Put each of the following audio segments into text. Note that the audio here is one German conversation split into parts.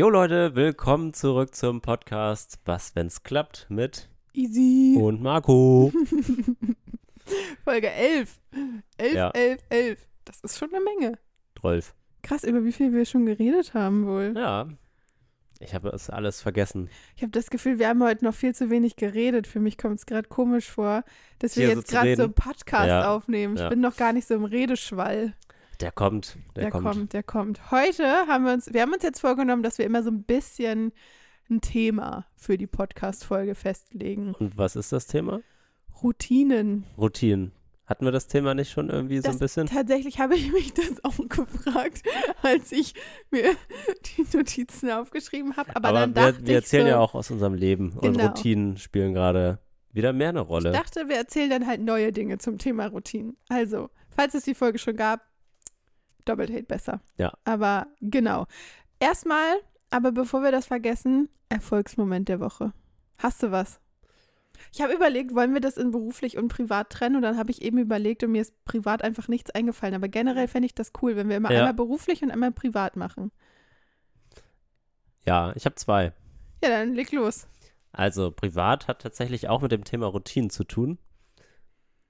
Jo Leute, willkommen zurück zum Podcast Was, wenn's klappt mit Easy. und Marco. Folge 11. 11, Ja. 11, 11. Das ist schon eine Menge. Rolf. Krass, über wie viel wir schon geredet haben wohl. Ja, ich habe es alles vergessen. Ich habe das Gefühl, wir haben heute noch viel zu wenig geredet. Für mich kommt es gerade komisch vor, dass wir Hier so jetzt zu gerade so einen Podcast Ja. aufnehmen. Ich Ja. bin noch gar nicht so im Redeschwall. Der kommt, der, Der, kommt. kommt. der kommt. Heute haben wir uns, wir haben uns jetzt vorgenommen, dass wir immer so ein bisschen ein Thema für die Podcast-Folge festlegen. Und was ist das Thema? Routinen. Routinen. Hatten wir das Thema nicht schon irgendwie so Das ein bisschen? Tatsächlich habe ich mich das auch gefragt, als ich mir die Notizen aufgeschrieben habe. Aber, Aber dann dachte wir, wir ich erzählen so, ja auch aus unserem Leben. Und Genau. Routinen spielen gerade wieder mehr eine Rolle. ich dachte, wir erzählen dann halt neue Dinge zum Thema Routinen. Also, falls es die Folge schon gab, doppelt hält besser. Ja. Aber genau. Erstmal, aber bevor wir das vergessen, Erfolgsmoment der Woche. Hast du was? Ich habe überlegt, wollen wir das in beruflich und privat trennen? Und dann habe ich eben überlegt und mir ist privat einfach nichts eingefallen. Aber generell fände ich das cool, wenn wir immer Ja. einmal beruflich und einmal privat machen. Ja, ich habe zwei. Ja, dann leg los. Also privat hat tatsächlich auch mit dem Thema Routinen zu tun.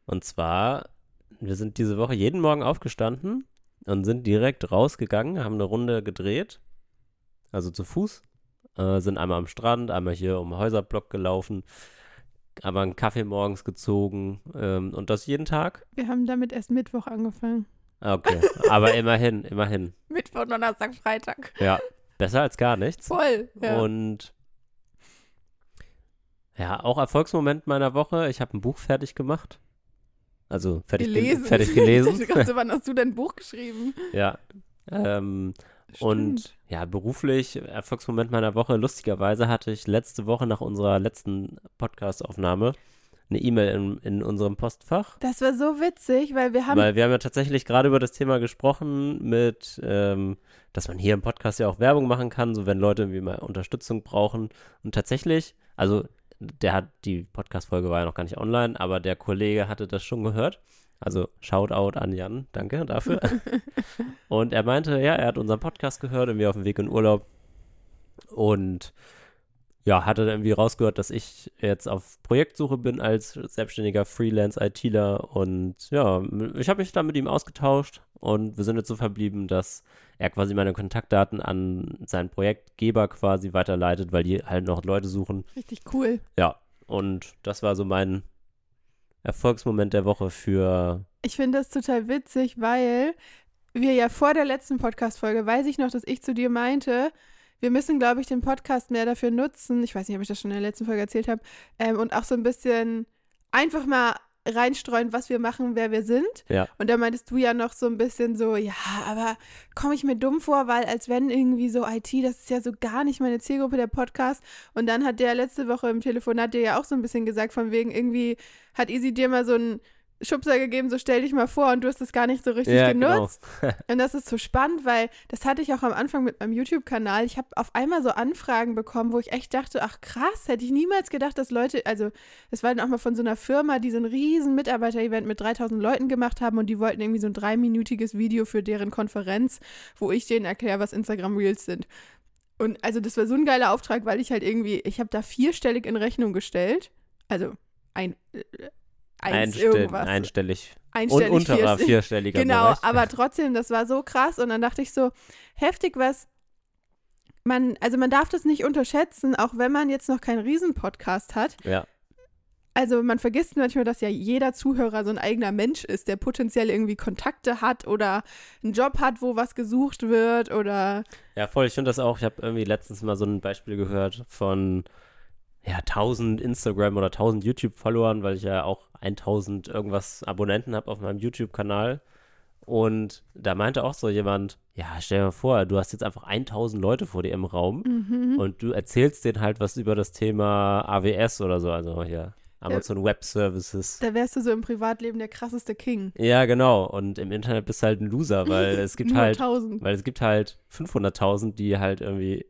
Und zwar, wir sind diese Woche jeden Morgen aufgestanden und sind direkt rausgegangen, haben eine Runde gedreht, also zu Fuß, äh, sind einmal am Strand, einmal hier um den Häuserblock gelaufen, aber einen Kaffee morgens gezogen ähm, und das jeden Tag. Wir haben damit erst Mittwoch angefangen. Okay, aber immerhin, immerhin. Mittwoch, Donnerstag, Freitag. Ja, besser als gar nichts. Voll. Ja. Und ja, auch Erfolgsmoment meiner Woche. Ich habe ein Buch fertig gemacht. Also fertig gel- gelesen. fertig Ich gelesen. dachte gerade so, wann hast du dein Buch geschrieben? ja. Ähm, und ja, beruflich, Erfolgsmoment meiner Woche. Lustigerweise hatte ich letzte Woche nach unserer letzten Podcast-Aufnahme eine E-Mail in, in unserem Postfach. Das war so witzig, weil wir haben Weil wir haben ja tatsächlich gerade über das Thema gesprochen, mit, ähm, dass man hier im Podcast ja auch Werbung machen kann, so wenn Leute irgendwie mal Unterstützung brauchen. Und tatsächlich, also der hat, die Podcast-Folge war ja noch gar nicht online, aber der Kollege hatte das schon gehört. Also Shoutout an Jan, danke dafür. und er meinte, ja, er hat unseren Podcast gehört, irgendwie auf dem Weg in Urlaub. Und ja, hatte dann irgendwie rausgehört, dass ich jetzt auf Projektsuche bin als selbstständiger Freelance-ITler und ja, ich habe mich dann mit ihm ausgetauscht und wir sind jetzt so verblieben, dass er quasi meine Kontaktdaten an seinen Projektgeber quasi weiterleitet, weil die halt noch Leute suchen. richtig cool. Ja, und das war so mein Erfolgsmoment der Woche für Ich finde das total witzig, weil wir ja vor der letzten Podcast-Folge, weiß ich noch, dass ich zu dir meinte, wir müssen, glaube ich, den Podcast mehr dafür nutzen. Ich weiß nicht, ob ich das schon in der letzten Folge erzählt habe. Ähm, und auch so ein bisschen einfach mal reinstreuen, was wir machen, wer wir sind. Ja. Und da meintest du ja noch so ein bisschen so, ja, aber komme ich mir dumm vor, weil als wenn irgendwie so IT, das ist ja so gar nicht meine Zielgruppe, der Podcast. Und dann hat der letzte Woche im Telefonat dir ja auch so ein bisschen gesagt, von wegen irgendwie hat Easy dir mal so einen Schubser gegeben, so stell dich mal vor und du hast es gar nicht so richtig Ja, genau. genutzt. Und das ist so spannend, weil das hatte ich auch am Anfang mit meinem YouTube-Kanal. Ich habe auf einmal so Anfragen bekommen, wo ich echt dachte, ach krass, hätte ich niemals gedacht, dass Leute, also es war dann auch mal von so einer Firma, die so ein riesen Mitarbeiter-Event mit 3000 Leuten gemacht haben und die wollten irgendwie so ein dreiminütiges Video für deren Konferenz, wo ich denen erkläre, was Instagram Reels sind. Und also das war so ein geiler Auftrag, weil ich halt irgendwie, ich habe da vierstellig in Rechnung gestellt. Also ein, äh, eins einstell irgendwas. einstellig und Einstellig, unterer vierstellig. vierstelliger Genau, Bereich. aber trotzdem, das war so krass und dann dachte ich so, heftig, was man, also man darf das nicht unterschätzen, auch wenn man jetzt noch keinen Riesen-Podcast hat. Ja. Also man vergisst manchmal, dass ja jeder Zuhörer so ein eigener Mensch ist, der potenziell irgendwie Kontakte hat oder einen Job hat, wo was gesucht wird oder Ja, voll. Ich finde das auch. Ich habe irgendwie letztens mal so ein Beispiel gehört von ja, 1000 Instagram oder 1000 YouTube-Followern, weil ich ja auch 1000 irgendwas Abonnenten habe auf meinem YouTube-Kanal. Und da meinte auch so jemand, ja, stell dir mal vor, du hast jetzt einfach 1000 Leute vor dir im Raum mhm. und du erzählst denen halt was über das Thema AWS oder so, also hier Amazon Web Services. da wärst du so im Privatleben der krasseste King. Ja, genau. Und im Internet bist du halt ein Loser, weil es gibt halt 1000. Weil es gibt halt 500.000, die halt irgendwie,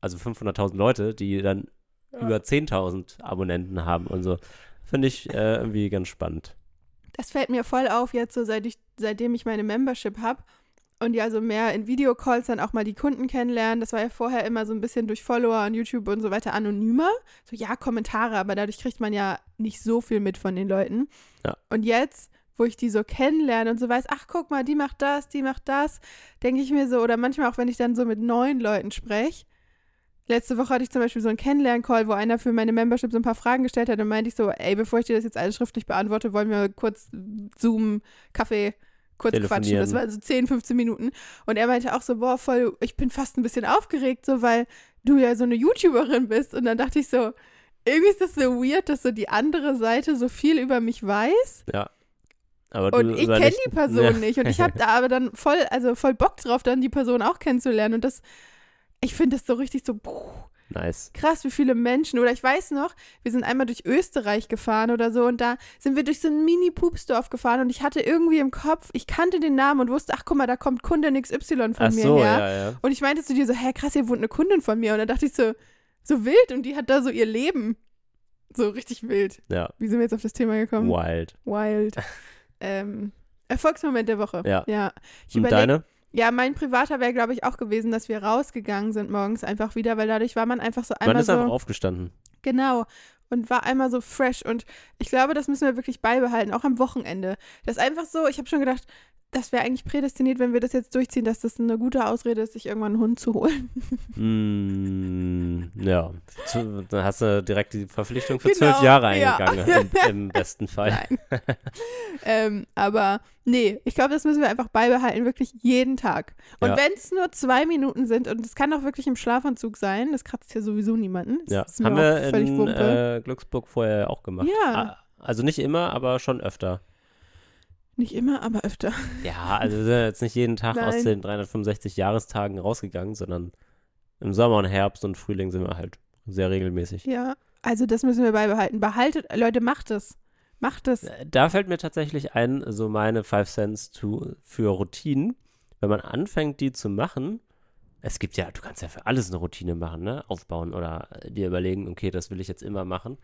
also 500.000 Leute, die dann Ja. über 10.000 Abonnenten haben und so. Finde ich äh, irgendwie ganz spannend. Das fällt mir voll auf jetzt so, seit ich, seitdem ich meine Membership habe und ja, so mehr in Videocalls dann auch mal die Kunden kennenlernen. Das war ja vorher immer so ein bisschen durch Follower und YouTube und so weiter anonymer. So, ja, Kommentare, aber dadurch kriegt man ja nicht so viel mit von den Leuten. Ja. Und jetzt, wo ich die so kennenlerne und so weiß, ach, guck mal, die macht das, die macht das, denke ich mir so, oder manchmal auch, wenn ich dann so mit neuen Leuten spreche. Letzte Woche hatte ich zum Beispiel so einen Kennenlern-Call, wo einer für meine Membership so ein paar Fragen gestellt hat und meinte ich so, ey, bevor ich dir das jetzt alles schriftlich beantworte, wollen wir kurz Zoom, Kaffee, kurz quatschen. Das war so 10, 15 Minuten. Und er meinte auch so, boah, voll, ich bin fast ein bisschen aufgeregt, so, weil du ja so eine YouTuberin bist. Und dann dachte ich so, irgendwie ist das so weird, dass so die andere Seite so viel über mich weiß. Ja. Aber Und ich kenne die Person Ja. nicht. Und ich habe da aber dann voll, also voll Bock drauf, dann die Person auch kennenzulernen. Und das, ich finde das so richtig so, puh, Nice. krass, wie viele Menschen. Oder ich weiß noch, wir sind einmal durch Österreich gefahren oder so und da sind wir durch so ein Mini-Pupsdorf gefahren und ich hatte irgendwie im Kopf, ich kannte den Namen und wusste, ach guck mal, da kommt Kundin XY von Ach mir so, her. ja, ja. Und ich meinte zu dir so, hä, krass, hier wohnt eine Kundin von mir. Und dann dachte ich so, so wild und die hat da so ihr Leben. So richtig wild. Ja, Wie sind wir jetzt auf das Thema gekommen? wild. Wild. ähm, Erfolgsmoment der Woche. Ja. ja. Ich Und deine? Ja, mein privater wäre, glaube ich, auch gewesen, dass wir rausgegangen sind morgens einfach wieder, weil dadurch war man einfach so Man einmal ist so. einfach aufgestanden. Genau. Und war einmal so fresh. Und ich glaube, das müssen wir wirklich beibehalten, auch am Wochenende. Das ist einfach so, ich habe schon gedacht, das wäre eigentlich prädestiniert, wenn wir das jetzt durchziehen, dass das eine gute Ausrede ist, sich irgendwann einen Hund zu holen. Mm, ja, Zu- dann hast du direkt die Verpflichtung für Genau, zwölf Jahre ja. eingegangen, im, im besten Fall. Ähm, aber nee, ich glaube, das müssen wir einfach beibehalten, wirklich jeden Tag. Und Ja. wenn es nur zwei Minuten sind, und es kann auch wirklich im Schlafanzug sein, das kratzt ja sowieso niemanden. Das Ja, haben wir völlig in äh, Glücksburg vorher auch gemacht. Ja. Ah, Also nicht immer, aber schon öfter. Nicht immer, aber öfter. Ja, also wir sind jetzt nicht jeden Tag aus Nein. den 365 Jahrestagen rausgegangen, sondern im Sommer und Herbst und Frühling sind wir halt sehr regelmäßig. Ja, also das müssen wir beibehalten. Behaltet, Leute, macht es. Macht es. Äh, Da fällt mir tatsächlich ein, so meine Five Cents to, für Routinen. Wenn man anfängt, die zu machen, es gibt ja, du kannst ja für alles eine Routine machen, ne? Aufbauen oder äh, dir überlegen, okay, das will ich jetzt immer machen.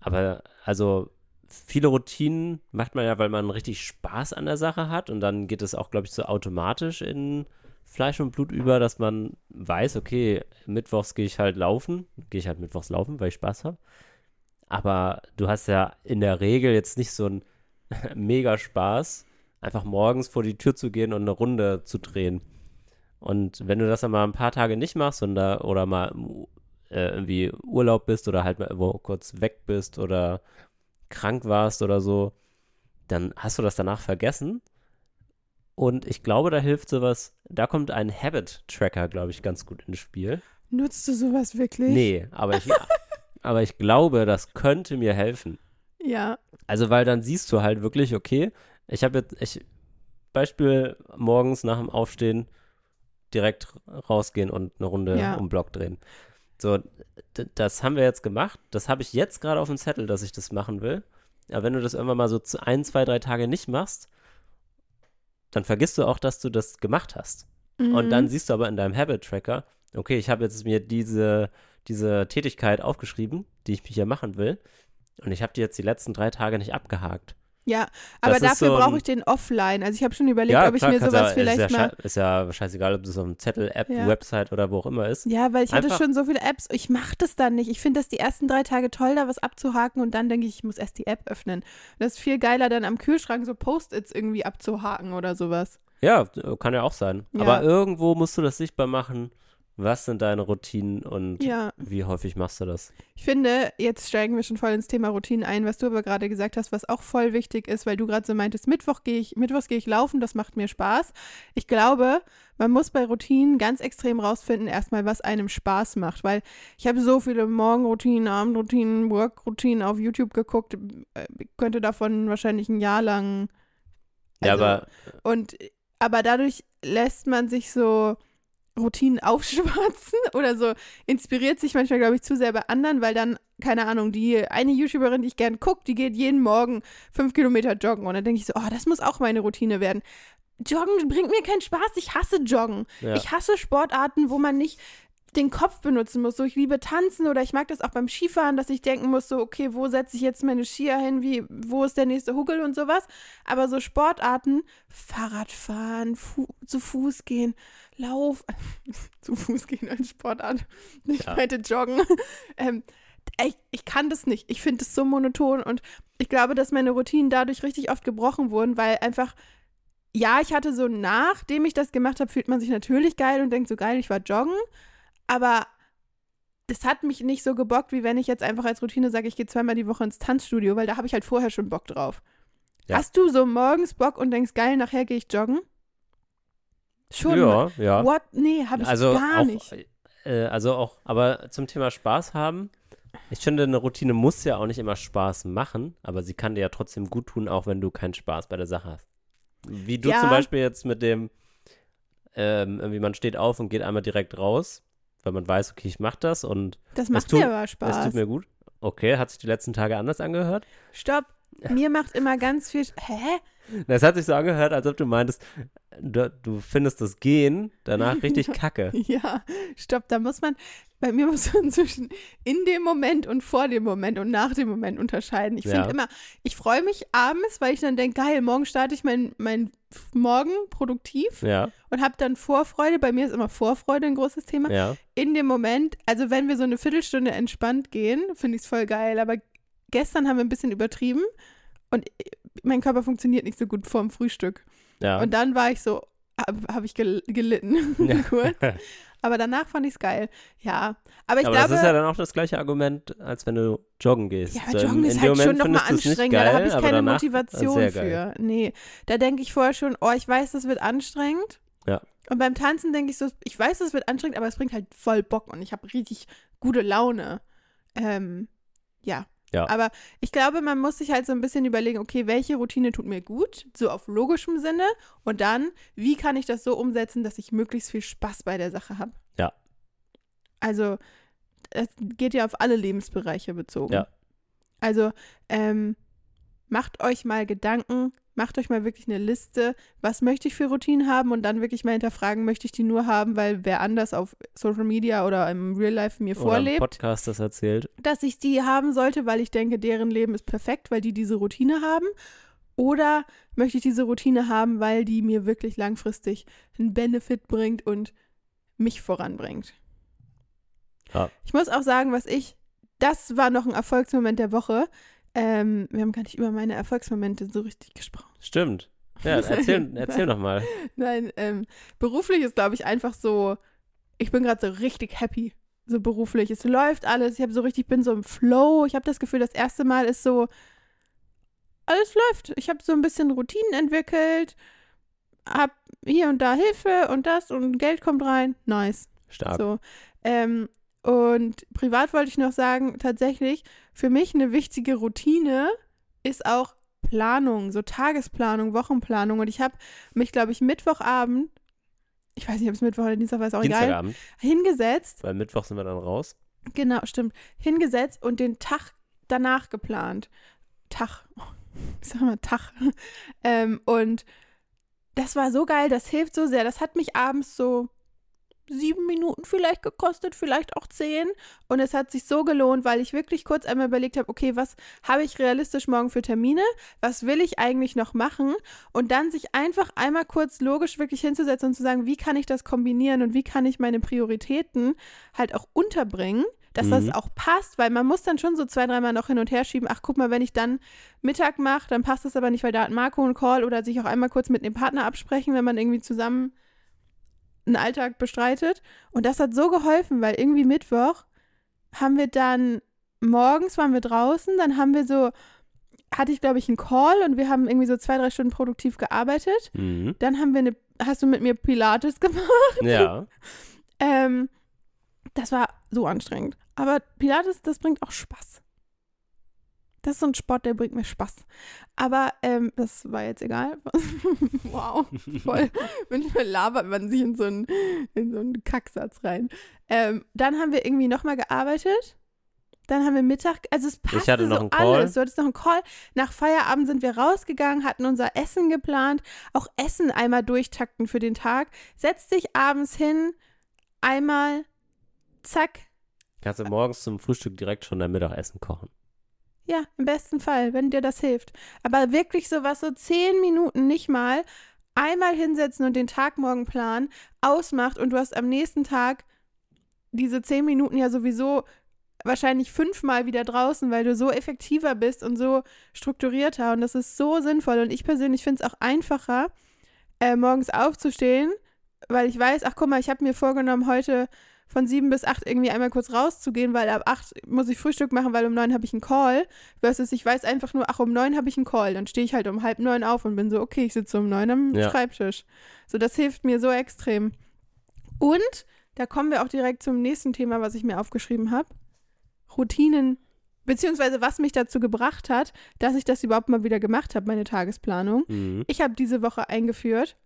Aber also viele Routinen macht man ja, weil man richtig Spaß an der Sache hat und dann geht es auch, glaube ich, so automatisch in Fleisch und Blut über, dass man weiß, okay, mittwochs gehe ich halt laufen, gehe ich halt mittwochs laufen, weil ich Spaß habe. Aber du hast ja in der Regel jetzt nicht so einen mega Spaß, einfach morgens vor die Tür zu gehen und eine Runde zu drehen. Und wenn du das dann mal ein paar Tage nicht machst und da, oder mal äh, irgendwie Urlaub bist oder halt mal irgendwo kurz weg bist oder krank warst oder so, dann hast du das danach vergessen. Und ich glaube, da hilft sowas, da kommt ein Habit-Tracker, glaube ich, ganz gut ins Spiel. Nutzt du sowas wirklich? Nee, aber ich, aber ich glaube, das könnte mir helfen. Ja. Also, weil dann siehst du halt wirklich, okay, ich habe jetzt, ich, Beispiel morgens nach dem Aufstehen direkt rausgehen und eine Runde Ja. um den Block drehen. So, das haben wir jetzt gemacht. Das habe ich jetzt gerade auf dem Zettel, dass ich das machen will. Aber wenn du das irgendwann mal so zu ein, zwei, drei Tage nicht machst, dann vergisst du auch, dass du das gemacht hast. Und Mhm. dann siehst du aber in deinem Habit-Tracker, okay, ich habe jetzt mir diese, diese Tätigkeit aufgeschrieben, die ich hier machen will. Und ich habe die jetzt die letzten drei Tage nicht abgehakt. Ja, aber Das dafür so ein- brauche ich den offline. Also ich habe schon überlegt, ob ich mir sowas ja, vielleicht ist ja, mal. ist ja scheißegal, ob das auf einem Zettel, App, Ja. Website oder wo auch immer ist. Ja, weil ich hatte Einfach- schon so viele Apps. Ich mache das dann nicht. Ich finde das die ersten drei Tage toll, da was abzuhaken und dann denke ich, ich muss erst die App öffnen. Das ist viel geiler, dann am Kühlschrank so Post-its irgendwie abzuhaken oder sowas. Ja, kann ja auch sein. Ja. Aber irgendwo musst du das sichtbar machen. Was sind deine Routinen und Ja. wie häufig machst du das? Ich finde, jetzt steigen wir schon voll ins Thema Routinen ein, was du aber gerade gesagt hast, was auch voll wichtig ist, weil du gerade so meintest, Mittwoch gehe ich, Mittwochs gehe ich laufen, das macht mir Spaß. Ich glaube, man muss bei Routinen ganz extrem rausfinden, erstmal, was einem Spaß macht, weil ich habe so viele Morgenroutinen, Abendroutinen, Workroutinen auf YouTube geguckt, äh, ich könnte davon wahrscheinlich ein Jahr lang. ja, also- aber Und aber dadurch lässt man sich so Routinen aufschwatzen oder so inspiriert sich manchmal, glaube ich, zu sehr bei anderen, weil dann, keine Ahnung, die eine YouTuberin, die ich gern gucke, die geht jeden Morgen fünf Kilometer joggen. Und dann denke ich so, oh, das muss auch meine Routine werden. Joggen bringt mir keinen Spaß. Ich hasse Joggen. ja. Ich hasse Sportarten, wo man nicht den Kopf benutzen muss. So, ich liebe tanzen oder ich mag das auch beim Skifahren, dass ich denken muss, so, okay, wo setze ich jetzt meine Skier hin, wie, wo ist der nächste Huckel und sowas. Aber so Sportarten, Fahrradfahren, Fu zu Fuß gehen, Lauf, zu Fuß gehen als Sportart, ich Ja. meinte Joggen. ähm, ich, ich kann das nicht. Ich finde das so monoton und ich glaube, dass meine Routinen dadurch richtig oft gebrochen wurden, weil einfach, ja, ich hatte so, nachdem ich das gemacht habe, fühlt man sich natürlich geil und denkt so geil, ich war joggen, aber das hat mich nicht so gebockt, wie wenn ich jetzt einfach als Routine sage, ich gehe zweimal die Woche ins Tanzstudio, weil da habe ich halt vorher schon Bock drauf. Ja. Hast du so morgens Bock und denkst, geil, nachher gehe ich joggen? Schon. Ja, ja. What? Nee, habe ich also gar auch, nicht. Äh, also auch, aber zum Thema Spaß haben. Ich finde, eine Routine muss ja auch nicht immer Spaß machen, aber sie kann dir ja trotzdem gut tun, auch wenn du keinen Spaß bei der Sache hast. Wie du Ja. zum Beispiel jetzt mit dem, ähm, irgendwie man steht auf und geht einmal direkt raus, weil man weiß, okay, ich mach das und Das macht tut- mir aber es Spaß. tut mir gut. Okay, hat sich die letzten Tage anders angehört? Stopp. Mir macht immer ganz viel. Hä? Es hat sich so angehört, als ob du meintest, du, du findest das Gehen danach richtig kacke. Ja, stopp, da muss man, bei mir muss man zwischen in dem Moment und vor dem Moment und nach dem Moment unterscheiden. Ich finde Ja. immer, ich freue mich abends, weil ich dann denke, geil, morgen starte ich mein, mein Morgen produktiv Ja, und habe dann Vorfreude. Bei mir ist immer Vorfreude ein großes Thema. ja. In dem Moment, also wenn wir so eine Viertelstunde entspannt gehen, finde ich es voll geil. Aber gestern haben wir ein bisschen übertrieben und mein Körper funktioniert nicht so gut vorm Frühstück. Ja. Und dann war ich so, habe hab ich gel gelitten, Ja. kurz. Aber danach fand ich es geil. Ja, aber ich aber glaube, das ist ja dann auch das gleiche Argument, als wenn du joggen gehst. ja, So, Joggen ist halt dem schon Moment nochmal anstrengender. da habe ich keine danach, Motivation für. Nee, da denke ich vorher schon, oh, ich weiß, das wird anstrengend. Ja. Und beim Tanzen denke ich so, ich weiß, das wird anstrengend, aber es bringt halt voll Bock und ich habe richtig gute Laune. Ähm, ja. Ja. Aber ich glaube, man muss sich halt so ein bisschen überlegen, okay, welche Routine tut mir gut, so auf logischem Sinne, und dann, wie kann ich das so umsetzen, dass ich möglichst viel Spaß bei der Sache habe. Ja. Also, es geht ja auf alle Lebensbereiche bezogen. Ja. Also, ähm, macht euch mal Gedanken, macht euch mal wirklich eine Liste, was möchte ich für Routinen haben und dann wirklich mal hinterfragen, möchte ich die nur haben, weil wer anders auf Social Media oder im Real Life mir Oder im vorlebt, Podcast das erzählt. dass ich die haben sollte, weil ich denke, deren Leben ist perfekt, weil die diese Routine haben. Oder möchte ich diese Routine haben, weil die mir wirklich langfristig einen Benefit bringt und mich voranbringt. Ja. Ich muss auch sagen, was ich, das war noch ein Erfolgsmoment der Woche. Ähm, wir haben gar nicht über meine Erfolgsmomente so richtig gesprochen. Stimmt. Ja, erzähl, erzähl noch mal. Nein, ähm, beruflich ist, glaube ich, einfach so, ich bin gerade so richtig happy. So beruflich. Es läuft alles. Ich habe so richtig, bin so im Flow. Ich habe das Gefühl, das erste Mal ist so, alles läuft. Ich habe so ein bisschen Routinen entwickelt, hab hier und da Hilfe und das und Geld kommt rein. Nice. Stark. So. Ähm, und privat wollte ich noch sagen, tatsächlich, für mich eine wichtige Routine ist auch Planung, so Tagesplanung, Wochenplanung. Und ich habe mich, glaube ich, Mittwochabend, ich weiß nicht, ob es Mittwoch oder Dienstag war, ist auch egal, hingesetzt, weil Mittwoch sind wir dann raus. genau, stimmt, hingesetzt und den Tag danach geplant. Tag, ich sag mal Tag. ähm, und das war so geil, das hilft so sehr. Das hat mich abends so sieben Minuten vielleicht gekostet, vielleicht auch zehn. Und es hat sich so gelohnt, weil ich wirklich kurz einmal überlegt habe, okay, was habe ich realistisch morgen für Termine? Was will ich eigentlich noch machen? Und dann sich einfach einmal kurz logisch wirklich hinzusetzen und zu sagen, wie kann ich das kombinieren und wie kann ich meine Prioritäten halt auch unterbringen, dass Mhm. das auch passt, weil man muss dann schon so zwei, dreimal noch hin und her schieben. Ach, guck mal, wenn ich dann Mittag mache, dann passt das aber nicht, weil da hat Marco einen Call oder sich auch einmal kurz mit dem Partner absprechen, wenn man irgendwie zusammen einen Alltag bestreitet. Und das hat so geholfen, weil irgendwie Mittwoch haben wir dann, morgens waren wir draußen, dann haben wir so, hatte ich glaube ich einen Call und wir haben irgendwie so zwei, drei Stunden produktiv gearbeitet. Mhm. Dann haben wir eine, hast du mit mir Pilates gemacht? Ja. Ähm, das war so anstrengend. Aber Pilates, das bringt auch Spaß. Das ist so ein Sport, der bringt mir Spaß. Aber ähm, das war jetzt egal. wow, voll. Manchmal labert man sich in so einen, in so einen Kacksatz rein. Ähm, dann haben wir irgendwie nochmal gearbeitet. Dann haben wir Mittag, also es passt hatte noch so einen Call. alles. Du hattest noch einen Call. Nach Feierabend sind wir rausgegangen, hatten unser Essen geplant. Auch Essen einmal durchtakten für den Tag. Setz dich abends hin, einmal Zack. Kannst du morgens zum Frühstück direkt schon dein Mittagessen kochen. Ja, im besten Fall, wenn dir das hilft. Aber wirklich so was, so zehn Minuten nicht mal, einmal hinsetzen und den Tag morgen planen, ausmacht und du hast am nächsten Tag diese zehn Minuten ja sowieso wahrscheinlich fünfmal wieder draußen, weil du so effektiver bist und so strukturierter und das ist so sinnvoll und ich persönlich finde es auch einfacher, äh, morgens aufzustehen, weil ich weiß, ach guck mal, ich habe mir vorgenommen, heute von sieben bis acht irgendwie einmal kurz rauszugehen, weil ab acht muss ich Frühstück machen, weil um neun habe ich einen Call. Versus ich weiß einfach nur, ach, um neun habe ich einen Call. Dann stehe ich halt um halb neun auf und bin so, okay, ich sitze um neun am Ja. Schreibtisch. So, das hilft mir so extrem. Und da kommen wir auch direkt zum nächsten Thema, was ich mir aufgeschrieben habe. Routinen, beziehungsweise was mich dazu gebracht hat, dass ich das überhaupt mal wieder gemacht habe, meine Tagesplanung. Mhm. Ich habe diese Woche eingeführt,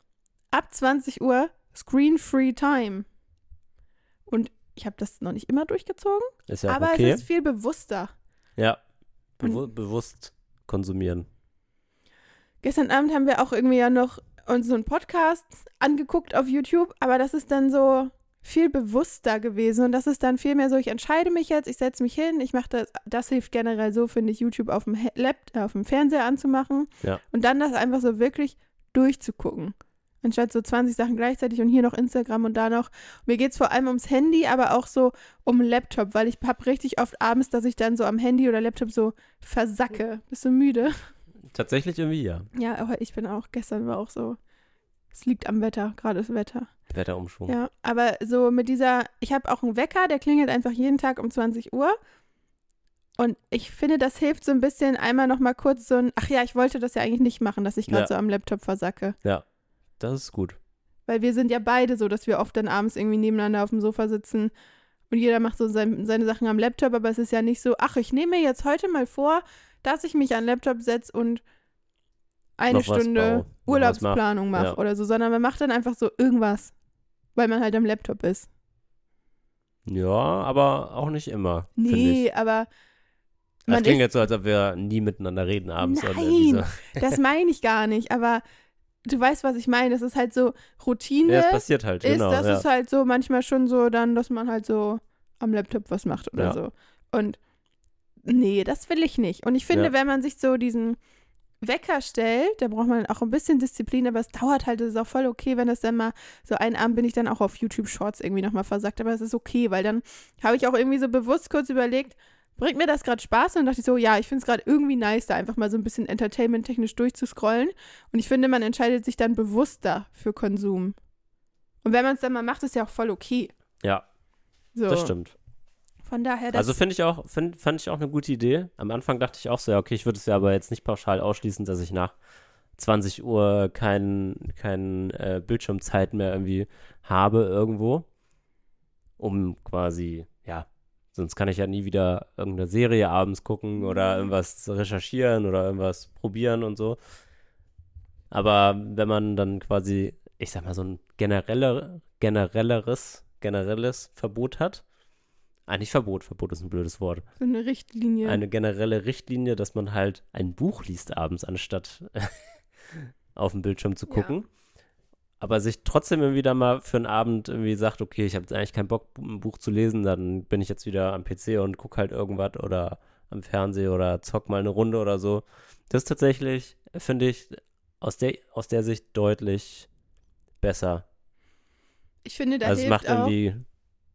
ab 20 Uhr Screen-Free Time. Und ich habe das noch nicht immer durchgezogen, Ist ja aber okay. es ist viel bewusster. ja. Bewu bewusst konsumieren. Gestern Abend haben wir auch irgendwie ja noch uns so einen Podcast angeguckt auf YouTube, aber das ist dann so viel bewusster gewesen und das ist dann viel mehr so, ich entscheide mich jetzt, ich setze mich hin, ich mache das, das hilft generell so, finde ich, YouTube auf dem, Laptop, auf dem Fernseher anzumachen Ja. und dann das einfach so wirklich durchzugucken. Anstatt so 20 Sachen gleichzeitig und hier noch Instagram und da noch. Mir geht es vor allem ums Handy, aber auch so um Laptop, weil ich habe richtig oft abends, dass ich dann so am Handy oder Laptop so versacke. Bist du müde? Tatsächlich irgendwie ja. Ja, aber ich bin auch, gestern war auch so, es liegt am Wetter, gerade das Wetter. Wetterumschwung. Ja, aber so mit dieser, ich habe auch einen Wecker, der klingelt einfach jeden Tag um 20 Uhr. Und ich finde, das hilft so ein bisschen einmal noch mal kurz so ein, ach ja, ich wollte das ja eigentlich nicht machen, dass ich gerade Ja. so am Laptop versacke. Das ist gut. Weil wir sind ja beide so, dass wir oft dann abends irgendwie nebeneinander auf dem Sofa sitzen und jeder macht so sein, seine Sachen am Laptop, aber es ist ja nicht so, ach, ich nehme mir jetzt heute mal vor, dass ich mich an den Laptop setze und eine Noch Stunde was. Urlaubsplanung mache Ja. oder so, sondern man macht dann einfach so irgendwas, weil man halt am Laptop ist. Ja, aber auch nicht immer. Nee, aber Das klingt jetzt so, als ob wir nie miteinander reden abends. oder Nein. das meine ich gar nicht, aber du weißt, was ich meine. Das ist halt so Routine. Ja, es passiert halt, ist, genau. das ja. ist halt so manchmal schon so dann, dass man halt so am Laptop was macht oder Ja. so. Und nee, das will ich nicht. Und ich finde, Ja. wenn man sich so diesen Wecker stellt, da braucht man auch ein bisschen Disziplin, aber es dauert halt, es ist auch voll okay, wenn das dann mal, so einen Abend bin ich dann auch auf YouTube Shorts irgendwie nochmal versagt, aber es ist okay, weil dann habe ich auch irgendwie so bewusst kurz überlegt, bringt mir das gerade Spaß? Und dann dachte ich so, ja, ich finde es gerade irgendwie nice, da einfach mal so ein bisschen entertainment-technisch durchzuscrollen. Und ich finde, man entscheidet sich dann bewusster für Konsum. Und wenn man es dann mal macht, ist ja auch voll okay. ja, So. das stimmt. Von daher, das Also finde ich auch, find, fand ich auch eine gute Idee. Am Anfang dachte ich auch so, ja, okay, ich würde es ja aber jetzt nicht pauschal ausschließen, dass ich nach 20 Uhr kein, kein äh, Bildschirmzeit mehr irgendwie habe irgendwo. Um quasi, ja, sonst kann ich ja nie wieder irgendeine Serie abends gucken oder irgendwas recherchieren oder irgendwas probieren und so. Aber wenn man dann quasi, ich sag mal, so ein generelle, generelleres, generelles Verbot hat, eigentlich Verbot, Verbot ist ein blödes Wort. so eine Richtlinie. Eine generelle Richtlinie, dass man halt ein Buch liest abends, anstatt auf dem Bildschirm zu Ja. Aber sich trotzdem irgendwie da mal für einen Abend irgendwie sagt, okay, ich habe jetzt eigentlich keinen Bock, ein Buch zu lesen, dann bin ich jetzt wieder am PC und gucke halt irgendwas oder am Fernseher oder zock mal eine Runde oder so. Das ist tatsächlich, finde ich, aus der, aus der Sicht deutlich besser. ich finde, da also hilft macht auch. irgendwie,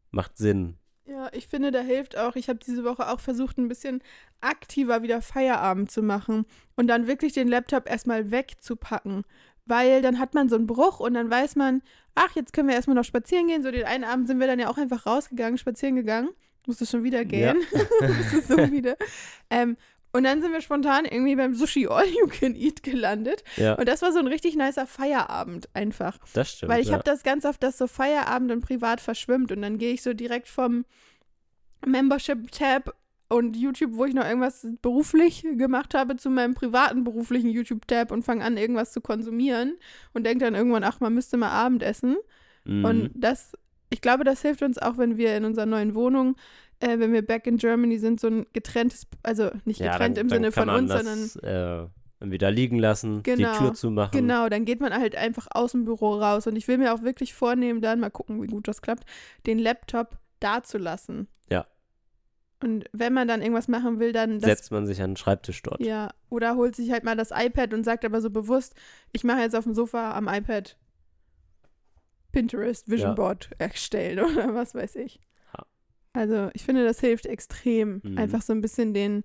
macht Sinn. Ja, ich finde, da hilft auch. Ich habe diese Woche auch versucht, ein bisschen aktiver wieder Feierabend zu machen und dann wirklich den Laptop erstmal wegzupacken. Weil dann hat man so einen Bruch und dann weiß man, ach, jetzt können wir erstmal noch spazieren gehen. So den einen Abend sind wir dann ja auch einfach rausgegangen, spazieren gegangen. Musste schon wieder gehen. das ist so wieder. Ähm, und dann sind wir spontan irgendwie beim Sushi All You Can Eat gelandet. Ja, Und das war so ein richtig nicer Feierabend einfach. das stimmt. Weil ich ja. habe das ganz oft, dass so Feierabend und privat verschwimmt und dann gehe ich so direkt vom Membership-Tab und YouTube, wo ich noch irgendwas beruflich gemacht habe, zu meinem privaten beruflichen YouTube-Tab und fange an, irgendwas zu konsumieren und denke dann irgendwann, ach, man müsste mal Abendessen. Mhm. Und das, ich glaube, das hilft uns auch, wenn wir in unserer neuen Wohnung, äh, wenn wir back in Germany sind, so ein getrenntes, also nicht Ja, getrennt dann- im dann Sinne von uns, sondern das, äh, irgendwie da liegen lassen, Genau, die Tür zumachen. Genau, dann geht man halt einfach aus dem Büro raus. Und ich will mir auch wirklich vornehmen, dann mal gucken, wie gut das klappt, den Laptop dazulassen. Ja. Und wenn man dann irgendwas machen will, dann Setzt man sich an den Schreibtisch dort. ja, oder holt sich halt mal das iPad und sagt aber so bewusst, ich mache jetzt auf dem Sofa am iPad Pinterest Vision Ja. Board erstellen oder was weiß ich. Ja. Also ich finde, das hilft extrem, Mhm. einfach so ein bisschen den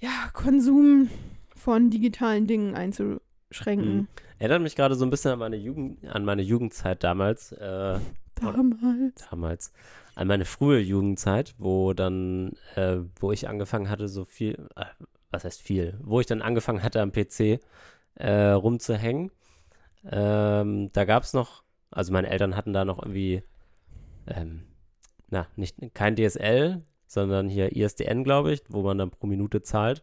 ja, Konsum von digitalen Dingen einzuschränken. Mhm. Erinnert mich gerade so ein bisschen an meine Jugend, an meine Jugendzeit damals. Äh, Damals. damals an meine frühe Jugendzeit, wo dann, äh, wo ich angefangen hatte, so viel, äh, was heißt viel, wo ich dann angefangen hatte am PC äh, rumzuhängen. Ähm, da gab es noch, also meine Eltern hatten da noch irgendwie, ähm, na, nicht kein DSL, sondern hier ISDN, glaube ich, wo man dann pro Minute zahlt.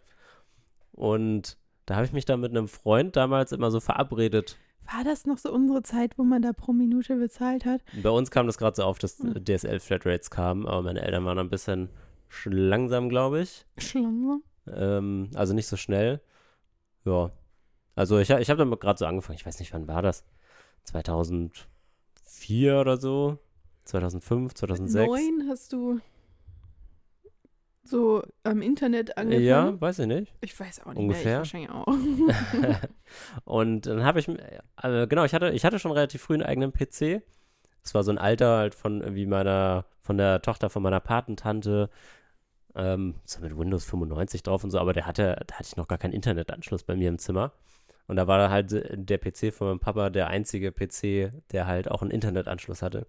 Und da habe ich mich dann mit einem Freund damals immer so verabredet, War das noch so unsere Zeit, wo man da pro Minute bezahlt hat? Bei uns kam das gerade so auf, dass Hm. DSL-Flatrates kamen, aber meine Eltern waren ein bisschen sch- langsam, glaube ich. Schlange. Ähm, also nicht so schnell. Ja. Also ich, ich habe damit gerade so angefangen. Ich weiß nicht, wann war das? 2004 oder so? 2005, 2006? Neun hast du so am Internet angefangen? Ja, weiß ich nicht. Ich weiß auch nicht Ungefähr. mehr, ich wahrscheinlich auch. und dann habe ich, äh, genau, ich hatte, ich hatte schon relativ früh einen eigenen PC. Es war so ein alter halt von irgendwie meiner, von der Tochter von meiner Patentante, ähm, so mit Windows 95 drauf und so, aber der hatte, da hatte ich noch gar keinen Internetanschluss bei mir im Zimmer. Und da war halt äh, der PC von meinem Papa der einzige PC, der halt auch einen Internetanschluss hatte.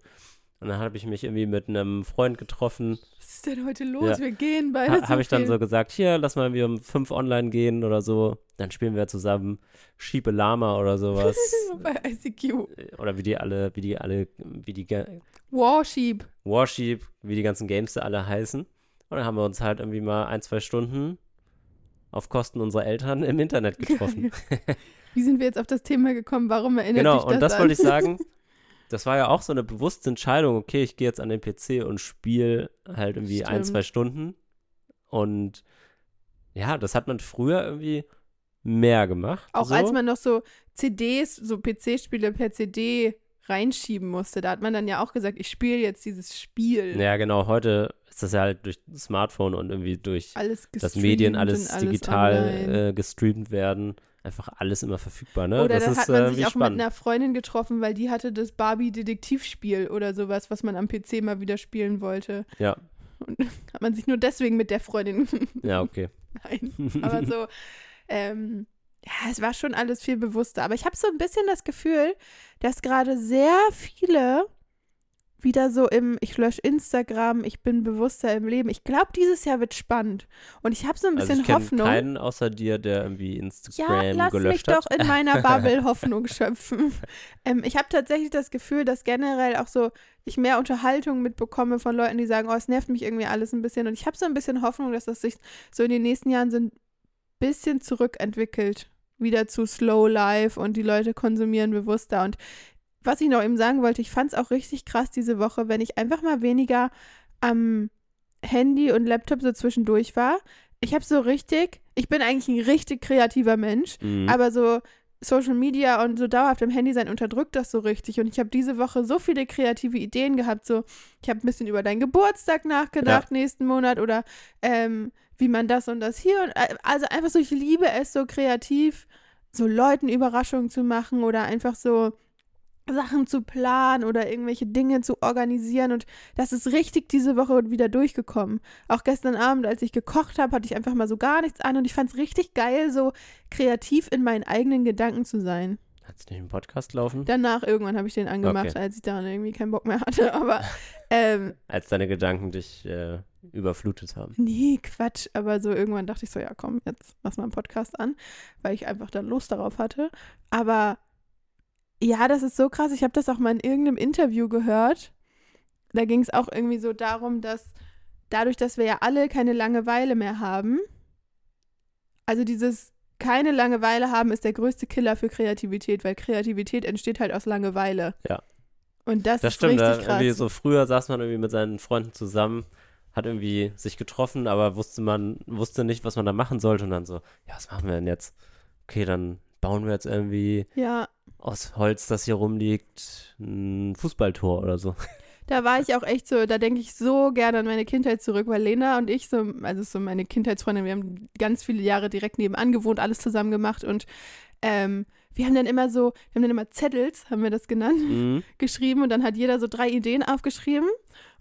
Und dann habe ich mich irgendwie mit einem Freund getroffen, Was ist denn heute los? Ja. Wir gehen beide ha, habe ich dann so gesagt, hier, lass mal wir um fünf online gehen oder so. Dann spielen wir zusammen Schiebe Lama oder sowas. bei ICQ. oder wie die alle, wie die alle, wie die Warsheep. Warship, wie die ganzen Games da alle heißen. Und dann haben wir uns halt irgendwie mal ein, zwei Stunden auf Kosten unserer Eltern im Internet getroffen. Wie sind wir jetzt auf das Thema gekommen? Warum erinnert genau, dich das und das an? wollte ich sagen. Das war ja auch so eine bewusste Entscheidung, okay, ich gehe jetzt an den PC und spiele halt irgendwie ein, Stimmt. zwei Stunden. Und ja, das hat man früher irgendwie mehr gemacht. Auch so. als man noch so CDs, so PC-Spiele per CD reinschieben musste, da hat man dann ja auch gesagt, ich spiele jetzt dieses Spiel. Ja, genau, heute ist das ja halt durch das Smartphone und irgendwie durch gestreamt Medien alles, alles digital äh, gestreamt werden. Einfach alles immer verfügbar, ne? Oder das dann ist hat man äh, sich auch spannend. mit einer Freundin getroffen, weil die hatte das Barbie-Detektivspiel oder sowas, was man am PC mal wieder spielen wollte. Ja. Und hat man sich nur deswegen mit der Freundin. Ja, okay. Nein. Aber so, ähm, ja, es war schon alles viel bewusster. Aber ich habe so ein bisschen das Gefühl, dass gerade sehr viele wieder so im, ich lösche Instagram, ich bin bewusster im Leben. Ich glaube, dieses Jahr wird spannend. Und ich habe so ein Also bisschen ich kenne Hoffnung. keinen außer dir, der irgendwie Ja, Instagram lass mich gelöscht hat. doch in meiner Bubble Hoffnung schöpfen. Ähm, ich habe tatsächlich das Gefühl, dass generell auch so ich mehr Unterhaltung mitbekomme von Leuten, die sagen, oh, es nervt mich irgendwie alles ein bisschen. Und ich habe so ein bisschen Hoffnung, dass das sich so in den nächsten Jahren so ein bisschen zurückentwickelt. Wieder zu Slow Life und die Leute konsumieren bewusster. Und was ich noch eben sagen wollte, ich fand es auch richtig krass diese Woche, wenn ich einfach mal weniger am Handy und Laptop so zwischendurch war. Ich habe so richtig, ich bin eigentlich ein richtig kreativer Mensch, Mhm. aber so Social Media und so dauerhaft im Handy sein unterdrückt das so richtig. Und ich habe diese Woche so viele kreative Ideen gehabt. So, ich habe ein bisschen über deinen Geburtstag nachgedacht nächsten Monat oder ähm, wie man das und das hier und äh, also einfach so, ich liebe es so kreativ, so Leuten Überraschungen zu machen oder einfach so Sachen zu planen oder irgendwelche Dinge zu organisieren und das ist richtig diese Woche wieder durchgekommen. Auch gestern Abend, als ich gekocht habe, hatte ich einfach mal so gar nichts an und ich fand es richtig geil, so kreativ in meinen eigenen Gedanken zu sein. Hat es nicht im Podcast laufen? Danach irgendwann habe ich den angemacht, Okay. als ich dann irgendwie keinen Bock mehr hatte, aber ähm, Als deine Gedanken dich äh, überflutet haben. Nee, Quatsch. Aber so irgendwann dachte ich so, ja komm, jetzt mach mal einen Podcast an, weil ich einfach dann Lust darauf hatte. Aber ja, das ist so krass. Ich habe das auch mal in irgendeinem Interview gehört. Da ging es auch irgendwie so darum, dass dadurch, dass wir ja alle keine Langeweile mehr haben, also dieses keine Langeweile haben ist der größte Killer für Kreativität, weil Kreativität entsteht halt aus Langeweile. Ja. Und das, Das ist stimmt, richtig krass. irgendwie so früher saß man irgendwie mit seinen Freunden zusammen, hat irgendwie sich getroffen, aber wusste man, wusste nicht, was man da machen sollte und dann so, ja, was machen wir denn jetzt? Okay, dann bauen wir jetzt irgendwie ja, aus Holz, das hier rumliegt, ein Fußballtor oder so. Da war ich auch echt so, da denke ich so gerne an meine Kindheit zurück, weil Lena und ich so, also so meine Kindheitsfreundin, wir haben ganz viele Jahre direkt nebenan gewohnt, alles zusammen gemacht und ähm, wir haben dann immer so, wir haben dann immer Zettels, haben wir das genannt, Mhm. geschrieben und dann hat jeder so drei Ideen aufgeschrieben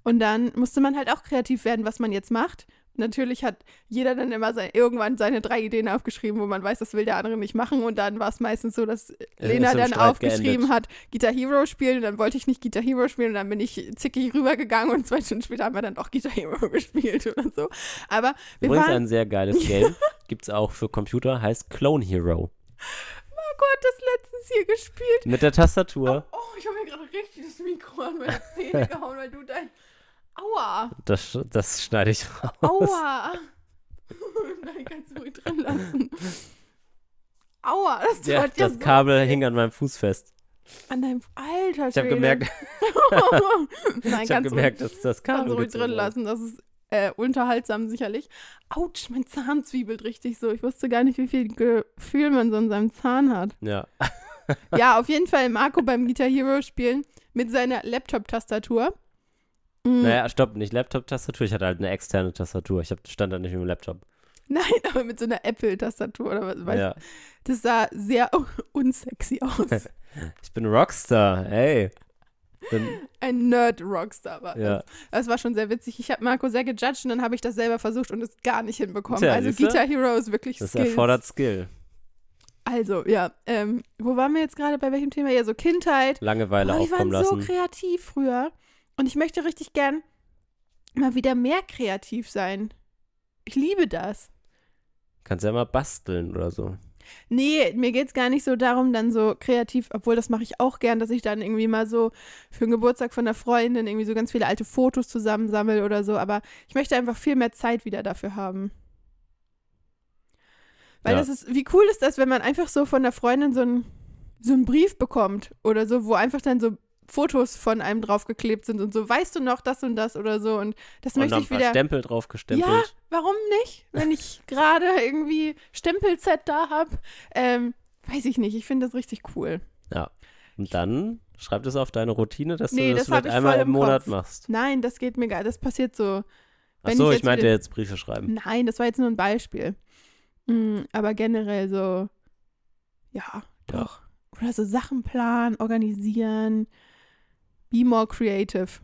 und dann musste man halt auch kreativ werden, was man jetzt macht. Natürlich hat jeder dann immer sein, irgendwann seine drei Ideen aufgeschrieben, wo man weiß, das will der andere nicht machen. Und dann war es meistens so, dass Lena dann Streit aufgeschrieben geendet. hat, Guitar Hero spielen. Und dann wollte ich nicht Guitar Hero spielen. Und dann bin ich zickig rübergegangen und zwei Stunden später haben wir dann doch Guitar Hero gespielt oder so. Aber wir Übrigens waren, ein sehr geiles Game. Gibt es auch für Computer, heißt Clone Hero. oh Gott, das letztens hier gespielt. Mit der Tastatur. Oh, ich habe mir gerade richtig das Mikro an meine Zähne gehauen, weil du dein. Aua! Das, das schneide ich raus. Aua! Nein, kannst du ruhig drin lassen. Aua, das tut Ja, ja, das so Kabel weh. hing an meinem Fuß fest. An deinem Alter, Ich habe gemerkt, Nein, ich hab kannst gemerkt, du dass das kannst Kabel du ruhig drin lassen. Das ist äh, unterhaltsam sicherlich. Autsch, mein Zahn zwiebelt richtig so. Ich wusste gar nicht, wie viel Gefühl man so in seinem Zahn hat. Ja. Ja, auf jeden Fall Marco beim Guitar Hero spielen mit seiner Laptop-Tastatur. Mm, Naja, stopp, nicht Laptop-Tastatur. Ich hatte halt eine externe Tastatur. Ich hab, stand da nicht mit dem Laptop. Nein, aber mit so einer Apple-Tastatur oder was. weiß Ja. Das sah sehr unsexy aus. Ich bin Rockstar, ey. Bin, Ein Nerd-Rockstar war Ja. das. Das war schon sehr witzig. Ich habe Marco sehr gejudged und dann habe ich das selber versucht und es gar nicht hinbekommen. Tja, also siehste? Guitar Hero ist wirklich das Skills. erfordert Skill. Also, ja. Ähm, wo waren wir jetzt gerade? Bei welchem Thema? Ja, so Kindheit. Langeweile Oh, die aufkommen waren so lassen. kreativ früher. Und ich möchte richtig gern mal wieder mehr kreativ sein. Ich liebe das. Kannst ja mal basteln oder so. Nee, mir geht's gar nicht so darum, dann so kreativ, obwohl das mache ich auch gern, dass ich dann irgendwie mal so für den Geburtstag von einer Freundin irgendwie so ganz viele alte Fotos zusammensammle oder so. Aber ich möchte einfach viel mehr Zeit wieder dafür haben. Weil Ja. das ist, wie cool ist das, wenn man einfach so von der Freundin so einen so einen Brief bekommt oder so, wo einfach dann so Fotos von einem draufgeklebt sind und so, weißt du noch das und das oder so. Und das Und möchte ich wieder. Stempel drauf gestempelt. Ja, warum nicht? Wenn ich gerade irgendwie Stempelset da habe, ähm, weiß ich nicht. Ich finde das richtig cool. Ja. Und dann schreib das auf deine Routine, dass Nee, du das, das vielleicht ich einmal im im Monat Kopf. machst. Nein, das geht mir gar. Das passiert so. Ach so, ich ich, jetzt meinte wieder- jetzt Briefe schreiben. Nein, das war jetzt nur ein Beispiel. Mm, aber generell so, ja, doch. Oder so Sachen planen, organisieren. Be more creative.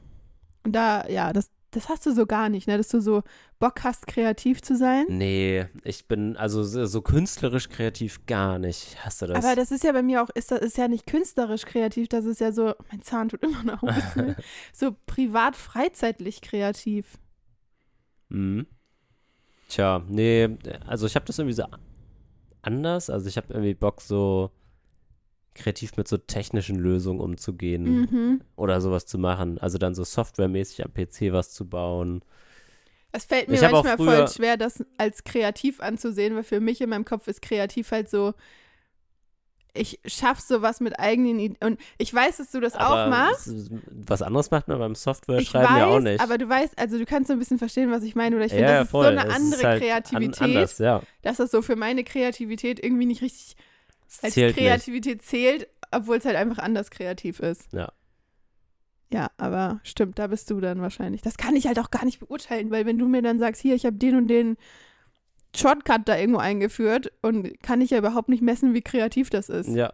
Und da, ja, das, das hast du so gar nicht, ne? Dass du so Bock hast, kreativ zu sein. Nee, ich bin also so, künstlerisch kreativ gar nicht. Ich hasse das. Aber das ist ja bei mir auch, ist das ist ja nicht künstlerisch kreativ, das ist ja so, mein Zahn tut immer noch ein bisschen, so privat freizeitlich kreativ. Mhm. Tja, nee, also ich habe das irgendwie so anders. Also ich habe irgendwie Bock, so kreativ mit so technischen Lösungen umzugehen Mhm. oder sowas zu machen. Also dann so softwaremäßig am PC was zu bauen. Es fällt mir Ich auch manchmal voll schwer, das als kreativ anzusehen, weil für mich in meinem Kopf ist kreativ halt so, ich schaff sowas mit eigenen Ideen. Und ich weiß, dass du das auch Aber machst. s- Was anderes macht man beim Software-Schreiben ja auch nicht. aber du weißt, also du kannst so ein bisschen verstehen, was ich meine. Oder ich ja, finde, ja, das ist voll. so eine Es andere ist halt Kreativität, An, anders, ja. dass das so für meine Kreativität irgendwie nicht richtig als zählt Kreativität zählt, obwohl es halt einfach anders kreativ ist. Ja. Ja, aber stimmt, da bist du dann wahrscheinlich. Das kann ich halt auch gar nicht beurteilen, weil wenn du mir dann sagst, hier, ich habe den und den Shortcut da irgendwo eingeführt und kann ich ja überhaupt nicht messen, wie kreativ das ist. nicht. Ja.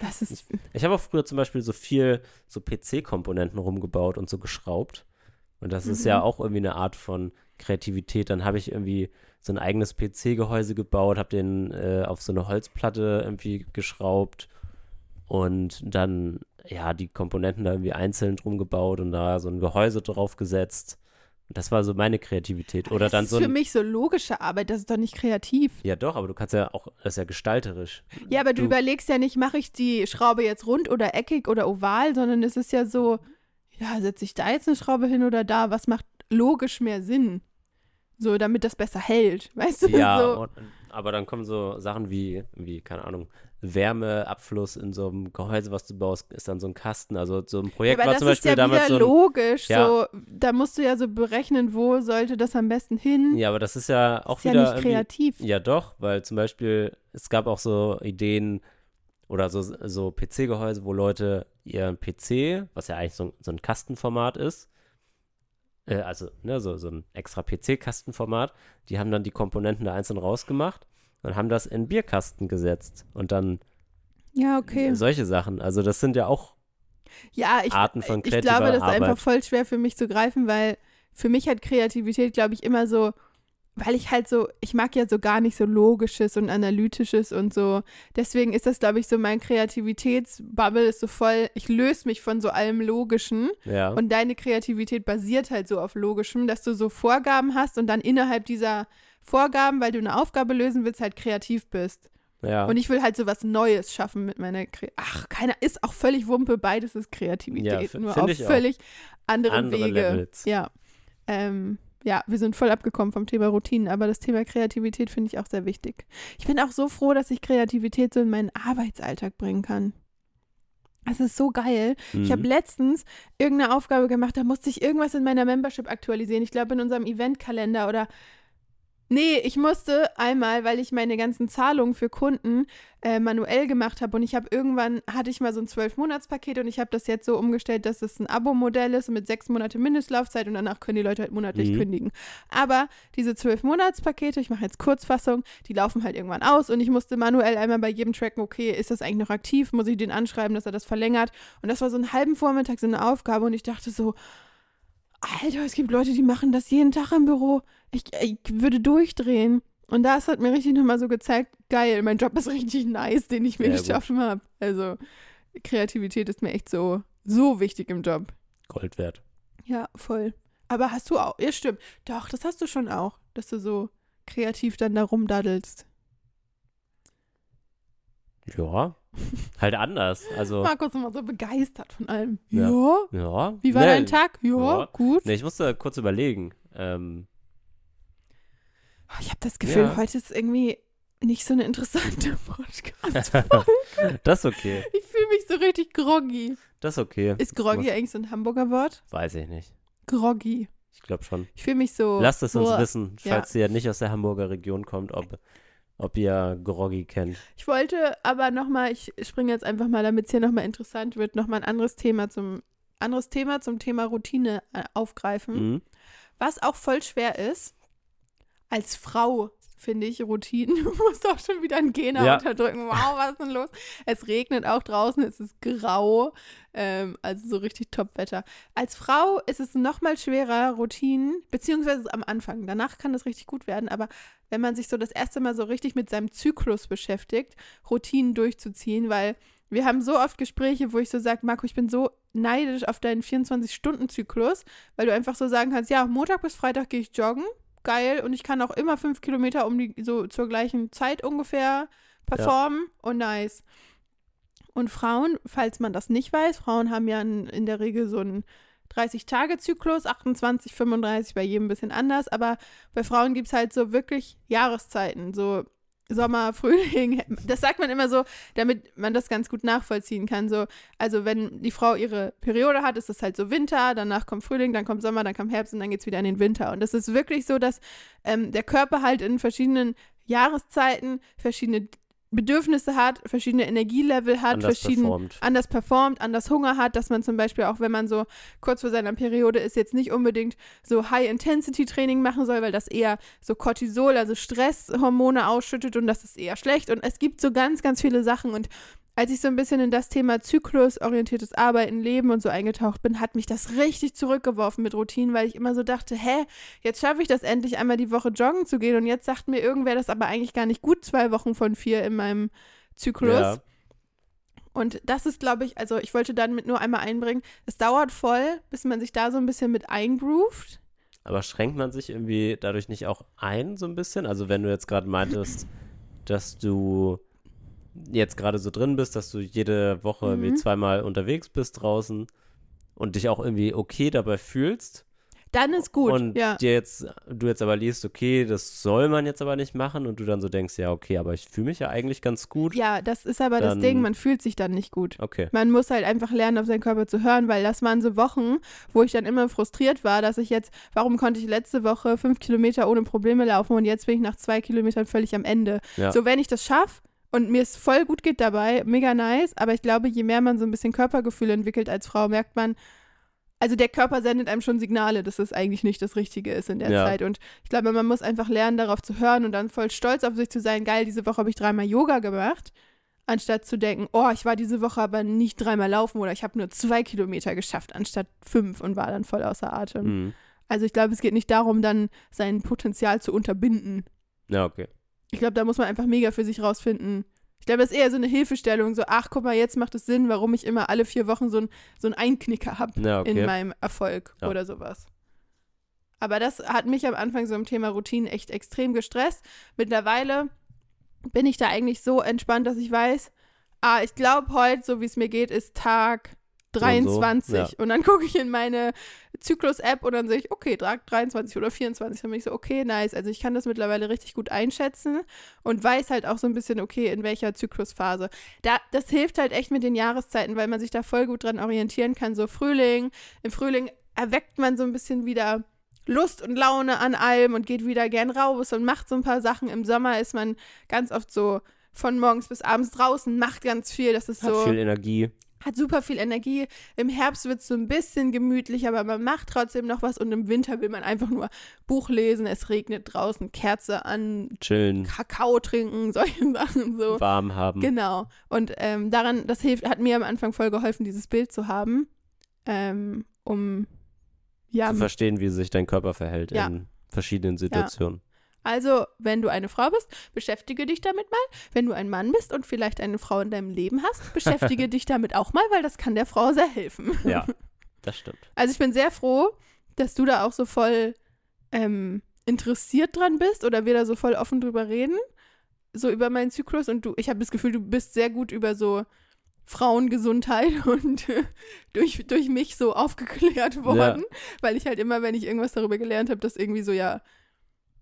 Das ist Ich habe auch früher zum Beispiel so viel so PC-Komponenten rumgebaut und so geschraubt. Und das ist ja Mhm. auch irgendwie eine Art von Kreativität. Dann habe ich irgendwie so ein eigenes PC-Gehäuse gebaut, habe den äh, auf so eine Holzplatte irgendwie geschraubt und dann ja die Komponenten da irgendwie einzeln drum gebaut und da so ein Gehäuse drauf gesetzt. Das war so meine Kreativität. Oder das dann ist so für mich so logische Arbeit, das ist doch nicht kreativ. Ja, doch, aber du kannst ja auch, das ist ja gestalterisch. Ja, aber du, Du- überlegst ja nicht, mache ich die Schraube jetzt rund oder eckig oder oval, sondern es ist ja so, ja, setze ich da jetzt eine Schraube hin oder da, was macht logisch mehr Sinn? So, damit das besser hält, weißt du? Ja, so. und, aber dann kommen so Sachen wie, wie, keine Ahnung, Wärmeabfluss in so einem Gehäuse, was du baust, ist dann so ein Kasten. Also so ein Ja, Projekt aber war das zum ist Beispiel ja damals wieder so ein, logisch. Ja. So, da musst du ja so berechnen, wo sollte das am besten hin. Ja, aber das ist ja auch ist ja wieder nicht irgendwie- kreativ. Ja, doch, weil zum Beispiel, es gab auch so Ideen, oder so, so PC-Gehäuse, wo Leute ihren PC, was ja eigentlich so, so ein Kastenformat ist, äh, also ne, so, so ein extra PC-Kastenformat, die haben dann die Komponenten da einzeln rausgemacht und haben das in Bierkasten gesetzt und dann Ja, okay. solche Sachen. Also das sind ja auch Ja, ich, Arten von ich kreativer glaube, das ist Arbeit. einfach voll schwer für mich zu greifen, weil für mich hat Kreativität, glaube ich, immer so, weil ich halt so, ich mag ja so gar nicht so logisches und analytisches und so. Deswegen ist das, glaube ich, so mein Kreativitätsbubble ist so voll, ich löse mich von so allem Logischen ja. und deine Kreativität basiert halt so auf Logischem, dass du so Vorgaben hast und dann innerhalb dieser Vorgaben, weil du eine Aufgabe lösen willst, halt kreativ bist. ja. Und ich will halt so was Neues schaffen mit meiner Kre Ach, keiner ist auch völlig Wumpe, beides ist Kreativität, Ja, nur auf ich auch. völlig anderen Andere Wege. Levels. Ja. Ähm, ja, wir sind voll abgekommen vom Thema Routinen, aber das Thema Kreativität finde ich auch sehr wichtig. Ich bin auch so froh, dass ich Kreativität so in meinen Arbeitsalltag bringen kann. Das ist so geil. Ich habe Mhm. letztens irgendeine Aufgabe gemacht, da musste ich irgendwas in meiner Membership aktualisieren. Ich glaube in unserem Eventkalender oder Nee, ich musste einmal, weil ich meine ganzen Zahlungen für Kunden äh, manuell gemacht habe und ich habe irgendwann, hatte ich mal so ein Zwölf-Monats-Paket und ich habe das jetzt so umgestellt, dass es ein Abo-Modell ist mit sechs Monate Mindestlaufzeit und danach können die Leute halt monatlich Mhm. kündigen. Aber diese Zwölf-Monats-Pakete, ich mache jetzt Kurzfassung, die laufen halt irgendwann aus und ich musste manuell einmal bei jedem tracken, okay, ist das eigentlich noch aktiv, muss ich den anschreiben, dass er das verlängert und das war so einen halben Vormittag so eine Aufgabe und ich dachte so, Alter, es gibt Leute, die machen das jeden Tag im Büro. Ich, ich würde durchdrehen. Und das hat mir richtig nochmal so gezeigt, geil, mein Job ist richtig nice, den ich mir geschaffen habe. Also Kreativität ist mir echt so, so wichtig im Job. Gold wert. Ja, voll. Aber hast du auch, ja stimmt, doch, das hast du schon auch, dass du so kreativ dann da rumdaddelst. Ja. halt anders. Also, Markus ist immer so begeistert von allem. Ja. Ja. ja. Wie war Nee, dein Tag? Ja, Ja. gut. Nee, ich musste kurz überlegen. Ähm, Ich habe das Gefühl, Ja. heute ist irgendwie nicht so eine interessante Podcast. das ist okay. Ich fühle mich so richtig groggy. Das ist okay. Ist groggy Muss- eigentlich so ein Hamburger Wort? Weiß ich nicht. Groggy. Ich glaube schon. Ich fühle mich so. Lasst es uns wissen, Ja. falls ihr nicht aus der Hamburger Region kommt, ob, ob ihr Groggy kennt. Ich wollte aber nochmal, ich springe jetzt einfach mal, damit es hier nochmal interessant wird, nochmal ein anderes Thema zum anderes Thema zum Thema Routine äh, aufgreifen. Mhm. Was auch voll schwer ist, als Frau finde ich Routinen. Du musst auch schon wieder einen Gena Ja. unterdrücken. Wow, was ist denn los? Es regnet auch draußen, es ist grau, ähm, also so richtig Top-Wetter. Als Frau ist es nochmal schwerer, Routinen, beziehungsweise am Anfang. Danach kann das richtig gut werden, aber wenn man sich so das erste Mal so richtig mit seinem Zyklus beschäftigt, Routinen durchzuziehen, weil wir haben so oft Gespräche, wo ich so sage, Marco, ich bin so neidisch auf deinen 24-Stunden-Zyklus, weil du einfach so sagen kannst, ja, Montag bis Freitag gehe ich joggen, geil, und ich kann auch immer fünf Kilometer um die, so zur gleichen Zeit ungefähr performen und nice. Und Frauen, falls man das nicht weiß, Frauen haben ja in, in der Regel so einen 30-Tage-Zyklus, 28, 35, bei jedem ein bisschen anders, aber bei Frauen gibt es halt so wirklich Jahreszeiten, so Sommer, Frühling. Das sagt man immer so, damit man das ganz gut nachvollziehen kann. So, also wenn die Frau ihre Periode hat, ist das halt so Winter, danach kommt Frühling, dann kommt Sommer, dann kommt Herbst und dann geht es wieder in den Winter. Und das ist wirklich so, dass ähm, der Körper halt in verschiedenen Jahreszeiten verschiedene Bedürfnisse hat, verschiedene Energielevel hat, Anders verschieden performt. anders performt, anders Hunger hat, dass man zum Beispiel auch, wenn man so kurz vor seiner Periode ist, jetzt nicht unbedingt so High-Intensity-Training machen soll, weil das eher so Cortisol, also Stresshormone ausschüttet und das ist eher schlecht. Und es gibt so ganz, ganz viele Sachen. Und als ich so ein bisschen in das Thema zyklusorientiertes Arbeiten, Leben und so eingetaucht bin, hat mich das richtig zurückgeworfen mit Routinen, weil ich immer so dachte, hä, jetzt schaffe ich das endlich einmal die Woche joggen zu gehen und jetzt sagt mir irgendwer das aber eigentlich gar nicht gut, zwei Wochen von vier in meinem Zyklus. Ja. Und das ist, glaube ich, also ich wollte dann mit nur einmal einbringen, es dauert voll, bis man sich da so ein bisschen mit eingroovt. Aber schränkt man sich irgendwie dadurch nicht auch ein, so ein bisschen? Also, wenn du jetzt gerade meintest, dass du jetzt gerade so drin bist, dass du jede Woche irgendwie Mhm. zweimal unterwegs bist draußen und dich auch irgendwie okay dabei fühlst. Dann ist gut, und ja. dir jetzt, du jetzt aber liest, okay, das soll man jetzt aber nicht machen und du dann so denkst, ja, okay, aber ich fühle mich ja eigentlich ganz gut. Ja, das ist aber das Dann- Ding, man fühlt sich dann nicht gut. Okay. Man muss halt einfach lernen, auf seinen Körper zu hören, weil das waren so Wochen, wo ich dann immer frustriert war, dass ich jetzt, warum konnte ich letzte Woche fünf Kilometer ohne Probleme laufen und jetzt bin ich nach zwei Kilometern völlig am Ende. Ja. So, wenn ich das schaffe, und mir es voll gut geht dabei, mega nice, aber ich glaube, je mehr man so ein bisschen Körpergefühl entwickelt als Frau, merkt man, also der Körper sendet einem schon Signale, dass es eigentlich nicht das Richtige ist in der Ja. Zeit. Und ich glaube, man muss einfach lernen, darauf zu hören und dann voll stolz auf sich zu sein. Geil, diese Woche habe ich dreimal Yoga gemacht, anstatt zu denken, oh, ich war diese Woche aber nicht dreimal laufen oder ich habe nur zwei Kilometer geschafft anstatt fünf und war dann voll außer Atem. Mhm. Also ich glaube, es geht nicht darum, dann sein Potenzial zu unterbinden. Ja, okay. Ich glaube, da muss man einfach mega für sich rausfinden. Ich glaube, das ist eher so eine Hilfestellung, so, ach, guck mal, jetzt macht es Sinn, warum ich immer alle vier Wochen so, ein, so einen Einknicker habe Ja, okay. in meinem Erfolg Ja. oder sowas. Aber das hat mich am Anfang so im Thema Routinen echt extrem gestresst. Mittlerweile bin ich da eigentlich so entspannt, dass ich weiß, ah, ich glaube, heute, so wie es mir geht, ist Tag So und so, 23. ja. Und dann gucke ich in meine Zyklus-App und dann sehe ich, okay, Tag 23 oder 24. Dann bin ich so, okay, nice. Also ich kann das mittlerweile richtig gut einschätzen und weiß halt auch so ein bisschen, okay, in welcher Zyklusphase. Da, das hilft halt echt mit den Jahreszeiten, weil man sich da voll gut dran orientieren kann. So Frühling, im Frühling erweckt man so ein bisschen wieder Lust und Laune an allem und geht wieder gern raus und macht so ein paar Sachen. Im Sommer ist man ganz oft so von morgens bis abends draußen, macht ganz viel. Das ist Hat so viel Energie. Hat super viel Energie. Im Herbst wird es so ein bisschen gemütlich, aber man macht trotzdem noch was. Und im Winter will man einfach nur Buch lesen, es regnet draußen, Kerze an, Chillen. Kakao trinken, solche Sachen so. Warm haben. Genau. Und ähm, daran, das hilft, hat mir am Anfang voll geholfen, dieses Bild zu haben, ähm, um ja, zu verstehen, wie sich dein Körper verhält Ja. in verschiedenen Situationen. Also, wenn du eine Frau bist, beschäftige dich damit mal. Wenn du ein Mann bist und vielleicht eine Frau in deinem Leben hast, beschäftige dich damit auch mal, weil das kann der Frau sehr helfen. Ja, das stimmt. Also ich bin sehr froh, dass du da auch so voll ähm, interessiert dran bist oder wir da so voll offen drüber reden, so über meinen Zyklus und du, ich habe das Gefühl, du bist sehr gut über so Frauengesundheit und äh, durch, durch mich so aufgeklärt worden, weil ich halt immer, wenn ich irgendwas darüber gelernt habe, das irgendwie so, ja,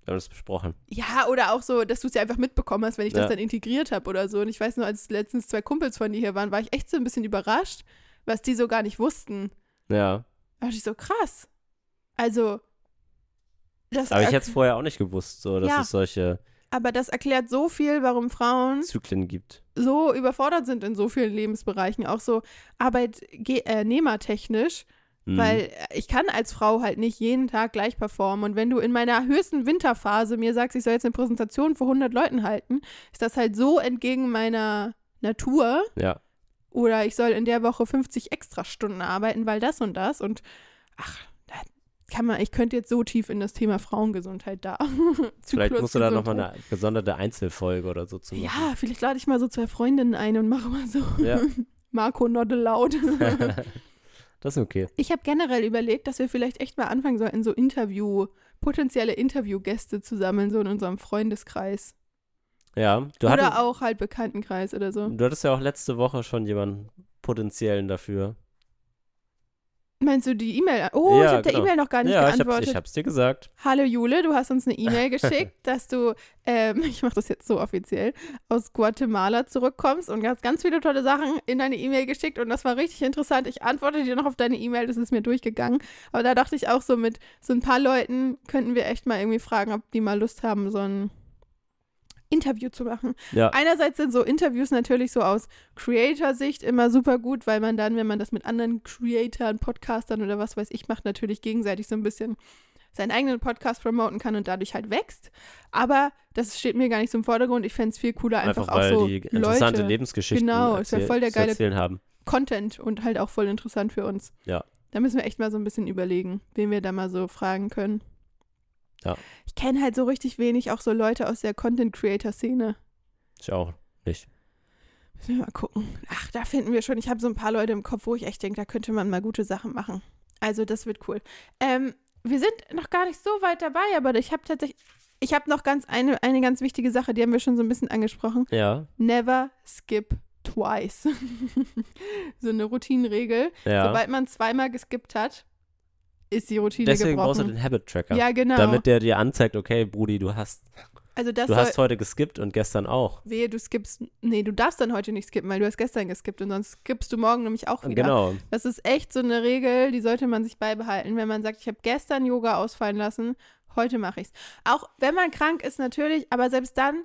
Wir haben das besprochen. ja, oder auch so, dass du es ja einfach mitbekommen hast, wenn ich das Ja. dann integriert habe oder so. Und ich weiß nur, als letztens zwei Kumpels von dir hier waren, war ich echt so ein bisschen überrascht, was die so gar nicht wussten. Ja. Da dachte ich so, krass. Also, das, Aber ich hätte es vorher auch nicht gewusst, so, dass Ja. es solche aber das erklärt so viel, warum Frauen Zyklen gibt. so überfordert sind in so vielen Lebensbereichen, auch so arbeitnehmertechnisch, Mhm. weil ich kann als Frau halt nicht jeden Tag gleich performen. Und wenn du in meiner höchsten Winterphase mir sagst, ich soll jetzt eine Präsentation vor 100 Leuten halten, ist das halt so entgegen meiner Natur. Ja. Oder ich soll in der Woche 50 Extrastunden arbeiten, weil das und das. Und ach, da kann man, ich könnte jetzt so tief in das Thema Frauengesundheit da. Vielleicht musst du da nochmal eine gesonderte Einzelfolge oder so zu machen. Ja, vielleicht lade ich mal so zwei Freundinnen ein und mache mal so Ja. Marco not allowed. das ist okay. ich habe generell überlegt, dass wir vielleicht echt mal anfangen sollten, so Interview, potenzielle Interviewgäste zu sammeln, so in unserem Freundeskreis. Ja. Du, oder hattest, auch halt Bekanntenkreis oder so. du hattest ja auch letzte Woche schon jemanden potenziellen dafür. Meinst du die E-Mail? Oh, ich Ja, habe der genau. E-Mail noch gar nicht ja, ich, hab's, geantwortet. ich hab's dir gesagt. Hallo Jule, du hast uns eine E-Mail geschickt, dass du, ähm, ich mache das jetzt so offiziell, aus Guatemala zurückkommst und hast ganz viele tolle Sachen in deine E-Mail geschickt und das war richtig interessant. Ich antworte dir noch auf deine E-Mail, das ist mir durchgegangen. Aber da dachte ich auch so, mit so ein paar Leuten könnten wir echt mal irgendwie fragen, ob die mal Lust haben, so ein Interview zu machen. Ja. Einerseits sind so Interviews natürlich so aus Creator-Sicht immer super gut, weil man dann, wenn man das mit anderen Creatoren, Podcastern oder was weiß ich macht, natürlich gegenseitig so ein bisschen seinen eigenen Podcast promoten kann und dadurch halt wächst. Aber das steht mir gar nicht so im Vordergrund. Ich fände es viel cooler, einfach, Einfach, auch so die interessante Leute, Lebensgeschichten Genau, ist ja erzähl- voll der geile- erzählen haben. Content und halt auch voll interessant für uns. Ja. Da müssen wir echt mal so ein bisschen überlegen, wen wir da mal so fragen können. Ja. Ich kenne halt so richtig wenig auch so Leute aus der Content-Creator-Szene. Ich auch nicht. Müssen wir mal gucken. Ach, da finden wir schon. Ich habe so ein paar Leute im Kopf, wo ich echt denke, da könnte man mal gute Sachen machen. Also, das wird cool. Ähm, wir sind noch gar nicht so weit dabei, aber ich habe tatsächlich. Ich habe noch ganz eine, eine ganz wichtige Sache, die haben wir schon so ein bisschen angesprochen. Ja. Never skip twice. so eine Routinenregel. Ja. Sobald man zweimal geskippt hat, ist die Routine Deswegen brauchst du gebrochen. den Habit Tracker. ja, genau. Damit der dir anzeigt, okay, Brudi, du hast, also das du hast heute geskippt und gestern auch. wehe, du skippst, nee, du darfst dann heute nicht skippen, weil du hast gestern geskippt und sonst skippst du morgen nämlich auch wieder. Genau. Das ist echt so eine Regel, die sollte man sich beibehalten, wenn man sagt, ich habe gestern Yoga ausfallen lassen, heute mache ich's. Auch wenn man krank ist natürlich, aber selbst dann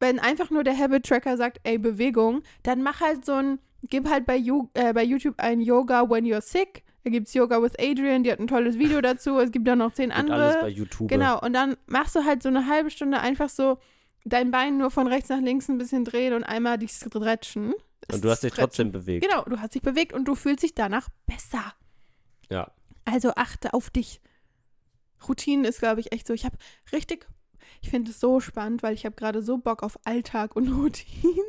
wenn einfach nur der Habit Tracker sagt, ey, Bewegung, dann mach halt so ein, gib halt bei, äh, bei YouTube ein Yoga when you're sick. Da gibt es Yoga with Adrian, die hat ein tolles Video dazu. Es gibt ja noch zehn andere. alles bei YouTube. Genau, und dann machst du halt so eine halbe Stunde einfach so dein Bein nur von rechts nach links ein bisschen drehen und einmal dich stretchen. Und du hast dich Stretchen. trotzdem bewegt. Genau, du hast dich bewegt und du fühlst dich danach besser. Ja. Also achte auf dich. Routinen ist, glaube ich, echt so. Ich habe richtig, ich finde es so spannend, weil ich habe gerade so Bock auf Alltag und Routinen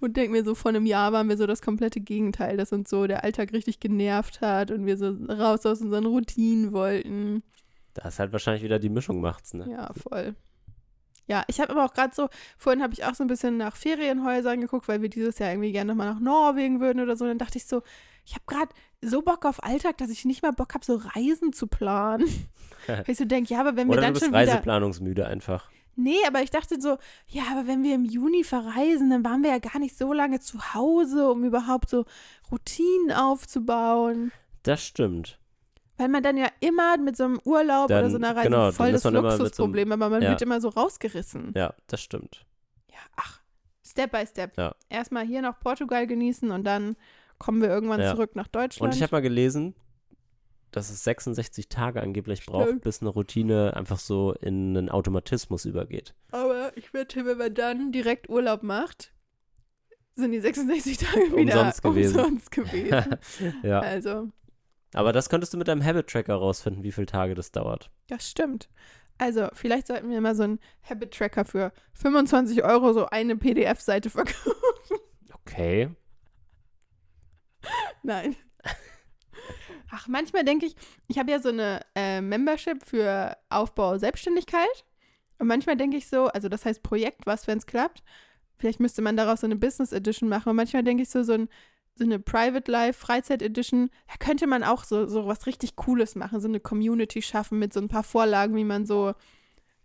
und denke mir so, vor einem Jahr waren wir so das komplette Gegenteil, dass uns so der Alltag richtig genervt hat und wir so raus aus unseren Routinen wollten. Da ist halt wahrscheinlich wieder die Mischung macht's, ne? Ja, voll. Ja, ich habe aber auch gerade so, vorhin habe ich auch so ein bisschen nach Ferienhäusern geguckt, weil wir dieses Jahr irgendwie gerne nochmal nach Norwegen würden oder so. Dann dachte ich so, ich habe gerade so Bock auf Alltag, dass ich nicht mal Bock habe, so Reisen zu planen. weil ich so denke, ja, aber wenn wir Oder dann du bist schon reiseplanungsmüde einfach. Nee, aber ich dachte so, ja, aber wenn wir im Juni verreisen, dann waren wir ja gar nicht so lange zu Hause, um überhaupt so Routinen aufzubauen. Das stimmt. Weil man dann ja immer mit so einem Urlaub Dann- oder so einer Reise genau, voll das mit so einem- Luxusproblem, aber man Ja. wird immer so rausgerissen. Ja, das stimmt. Ja, ach, Step by Step. Ja. Erstmal hier noch Portugal genießen und dann kommen wir irgendwann Ja. zurück nach Deutschland. Und ich habe mal gelesen, dass es 66 Tage angeblich braucht, Stimmt. bis eine Routine einfach so in einen Automatismus übergeht. Aber ich wette, wenn man dann direkt Urlaub macht, sind die 66 Tage wieder Umsonst gewesen. umsonst gewesen. ja. Also, Aber das könntest du mit deinem Habit-Tracker rausfinden, wie viele Tage das dauert. das stimmt. Also, vielleicht sollten wir mal so einen Habit-Tracker für 25 Euro so eine PDF-Seite verkaufen. Okay. Nein. Ach, manchmal denke ich, ich habe ja so eine äh, Membership für Aufbau Selbstständigkeit. Und manchmal denke ich so, also das heißt Projekt, was, wenn es klappt. Vielleicht müsste man daraus so eine Business Edition machen. Und manchmal denke ich so, so, ein, so eine Private Life, Freizeit Edition, da könnte man auch so, so was richtig Cooles machen, so eine Community schaffen mit so ein paar Vorlagen, wie man so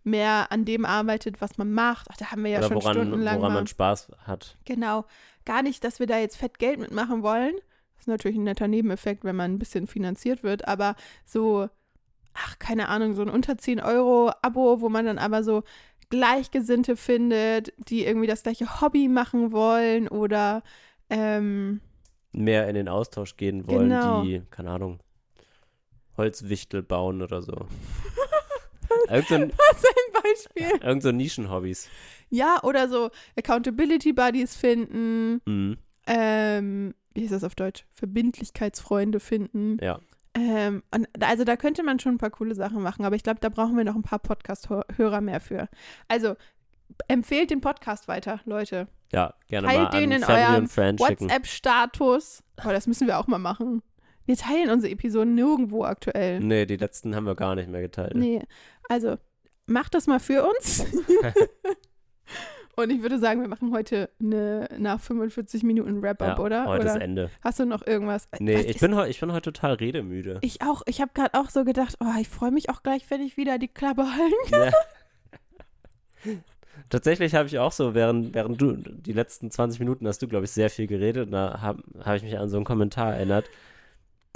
mehr an dem arbeitet, was man macht. Ach, da haben wir ja Oder schon woran, stundenlang woran mal. man Spaß hat. Genau. Gar nicht, dass wir da jetzt fett Geld mitmachen wollen. Das ist natürlich ein netter Nebeneffekt, wenn man ein bisschen finanziert wird, aber so, ach, keine Ahnung, so ein unter 10 Euro Abo, wo man dann aber so Gleichgesinnte findet, die irgendwie das gleiche Hobby machen wollen oder ähm, Mehr in den Austausch gehen wollen, Genau. die, keine Ahnung, Holzwichtel bauen oder so. Irgend so, ein, was ein Beispiel. irgend so Nischenhobbys. Ja, oder so Accountability Buddies finden, Mhm. ähm, wie heißt das auf Deutsch? Verbindlichkeitsfreunde finden. Ja. Ähm, und also da könnte man schon ein paar coole Sachen machen, aber ich glaube, da brauchen wir noch ein paar Podcast-Hörer mehr für. Also empfehlt den Podcast weiter, Leute. Ja, gerne Teilt mal den an in eurem schicken. WhatsApp-Status. Oh, das müssen wir auch mal machen. Wir teilen unsere Episoden nirgendwo aktuell. Nee, die letzten haben wir gar nicht mehr geteilt. Nee, also macht das mal für uns. Und ich würde sagen, wir machen heute eine nach 45 Minuten Wrap-up, ja, oder? Heute oder ist Ende. hast du noch irgendwas? Nee, Was ich bin, ich bin heute total redemüde. Ich auch. Ich habe gerade auch so gedacht, oh, ich freue mich auch gleich, wenn ich wieder die Klappe halten. Ja. Tatsächlich habe ich auch so, während, während du, die letzten 20 Minuten hast du, glaube ich, sehr viel geredet. Und da habe hab ich mich an so einen Kommentar erinnert,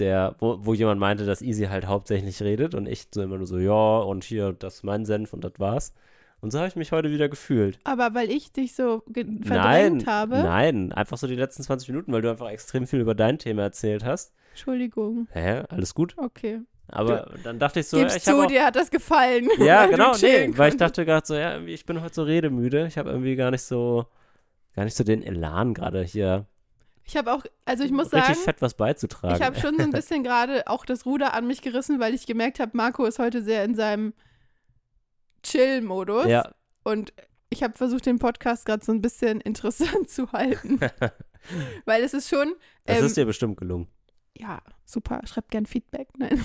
der, wo, wo jemand meinte, dass Easy halt hauptsächlich redet und ich so immer nur so, ja, und hier, das ist mein Senf und das war's. Und so habe ich mich heute wieder gefühlt. Aber weil ich dich so ge- Nein, verdrängt habe. nein, einfach so die letzten 20 Minuten, weil du einfach extrem viel über dein Thema erzählt hast. Entschuldigung. Hä, alles gut? Okay. Aber dann dachte ich so, Gib's ich habe zu, auch, dir hat das gefallen. Ja, du genau, nee, weil ich dachte gerade so, ja, irgendwie, ich bin heute so redemüde. Ich habe irgendwie gar nicht so, gar nicht so den Elan gerade hier Ich habe auch, also ich muss richtig sagen, fett was beizutragen. ich habe schon so ein bisschen gerade auch das Ruder an mich gerissen, weil ich gemerkt habe, Marco ist heute sehr in seinem Chill-Modus. ja, Und ich habe versucht, den Podcast gerade so ein bisschen interessant zu halten. weil es ist schon, das ähm, ist dir bestimmt gelungen. ja, super, schreibt gern Feedback. Nein.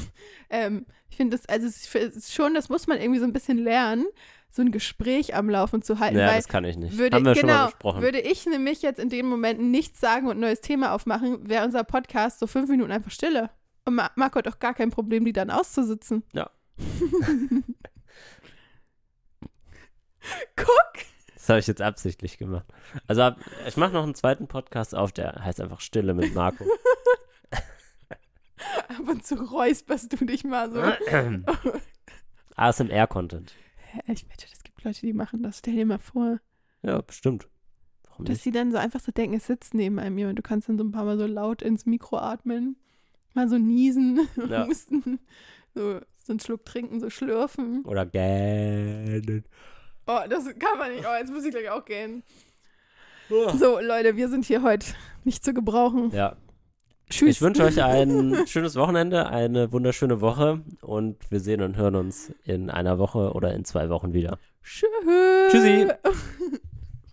ähm, ich finde das, also es ist schon, das muss man irgendwie so ein bisschen lernen, so ein Gespräch am Laufen zu halten. Ja, das kann ich nicht. würde, Haben wir schon mal genau, besprochen. würde ich nämlich jetzt in den Momenten nichts sagen und ein neues Thema aufmachen, wäre unser Podcast so fünf Minuten einfach Stille. Und Ma Marco hat auch gar kein Problem, die dann auszusitzen. Ja. Guck! Das habe ich jetzt absichtlich gemacht. Also ab, ich mache noch einen zweiten Podcast auf, der heißt einfach Stille mit Marco. Ab und zu räusperst du dich mal so. ASMR-Content. Ich wette, es gibt Leute, die machen das. Stell dir mal vor. Ja, bestimmt. Warum Dass nicht? sie dann so einfach so denken, es sitzt neben einem jemand. Du kannst dann so ein paar Mal so laut ins Mikro atmen, mal so niesen, Ja. husten, so, so einen Schluck trinken, so schlürfen. Oder gähnen. Oh, das kann man nicht. Oh, jetzt muss ich gleich auch gehen. So, Leute, wir sind hier heute nicht zu gebrauchen. Ja, Tschüss. ich wünsche euch ein schönes Wochenende, eine wunderschöne Woche und wir sehen und hören uns in einer Woche oder in zwei Wochen wieder. Tschüss. Tschüssi.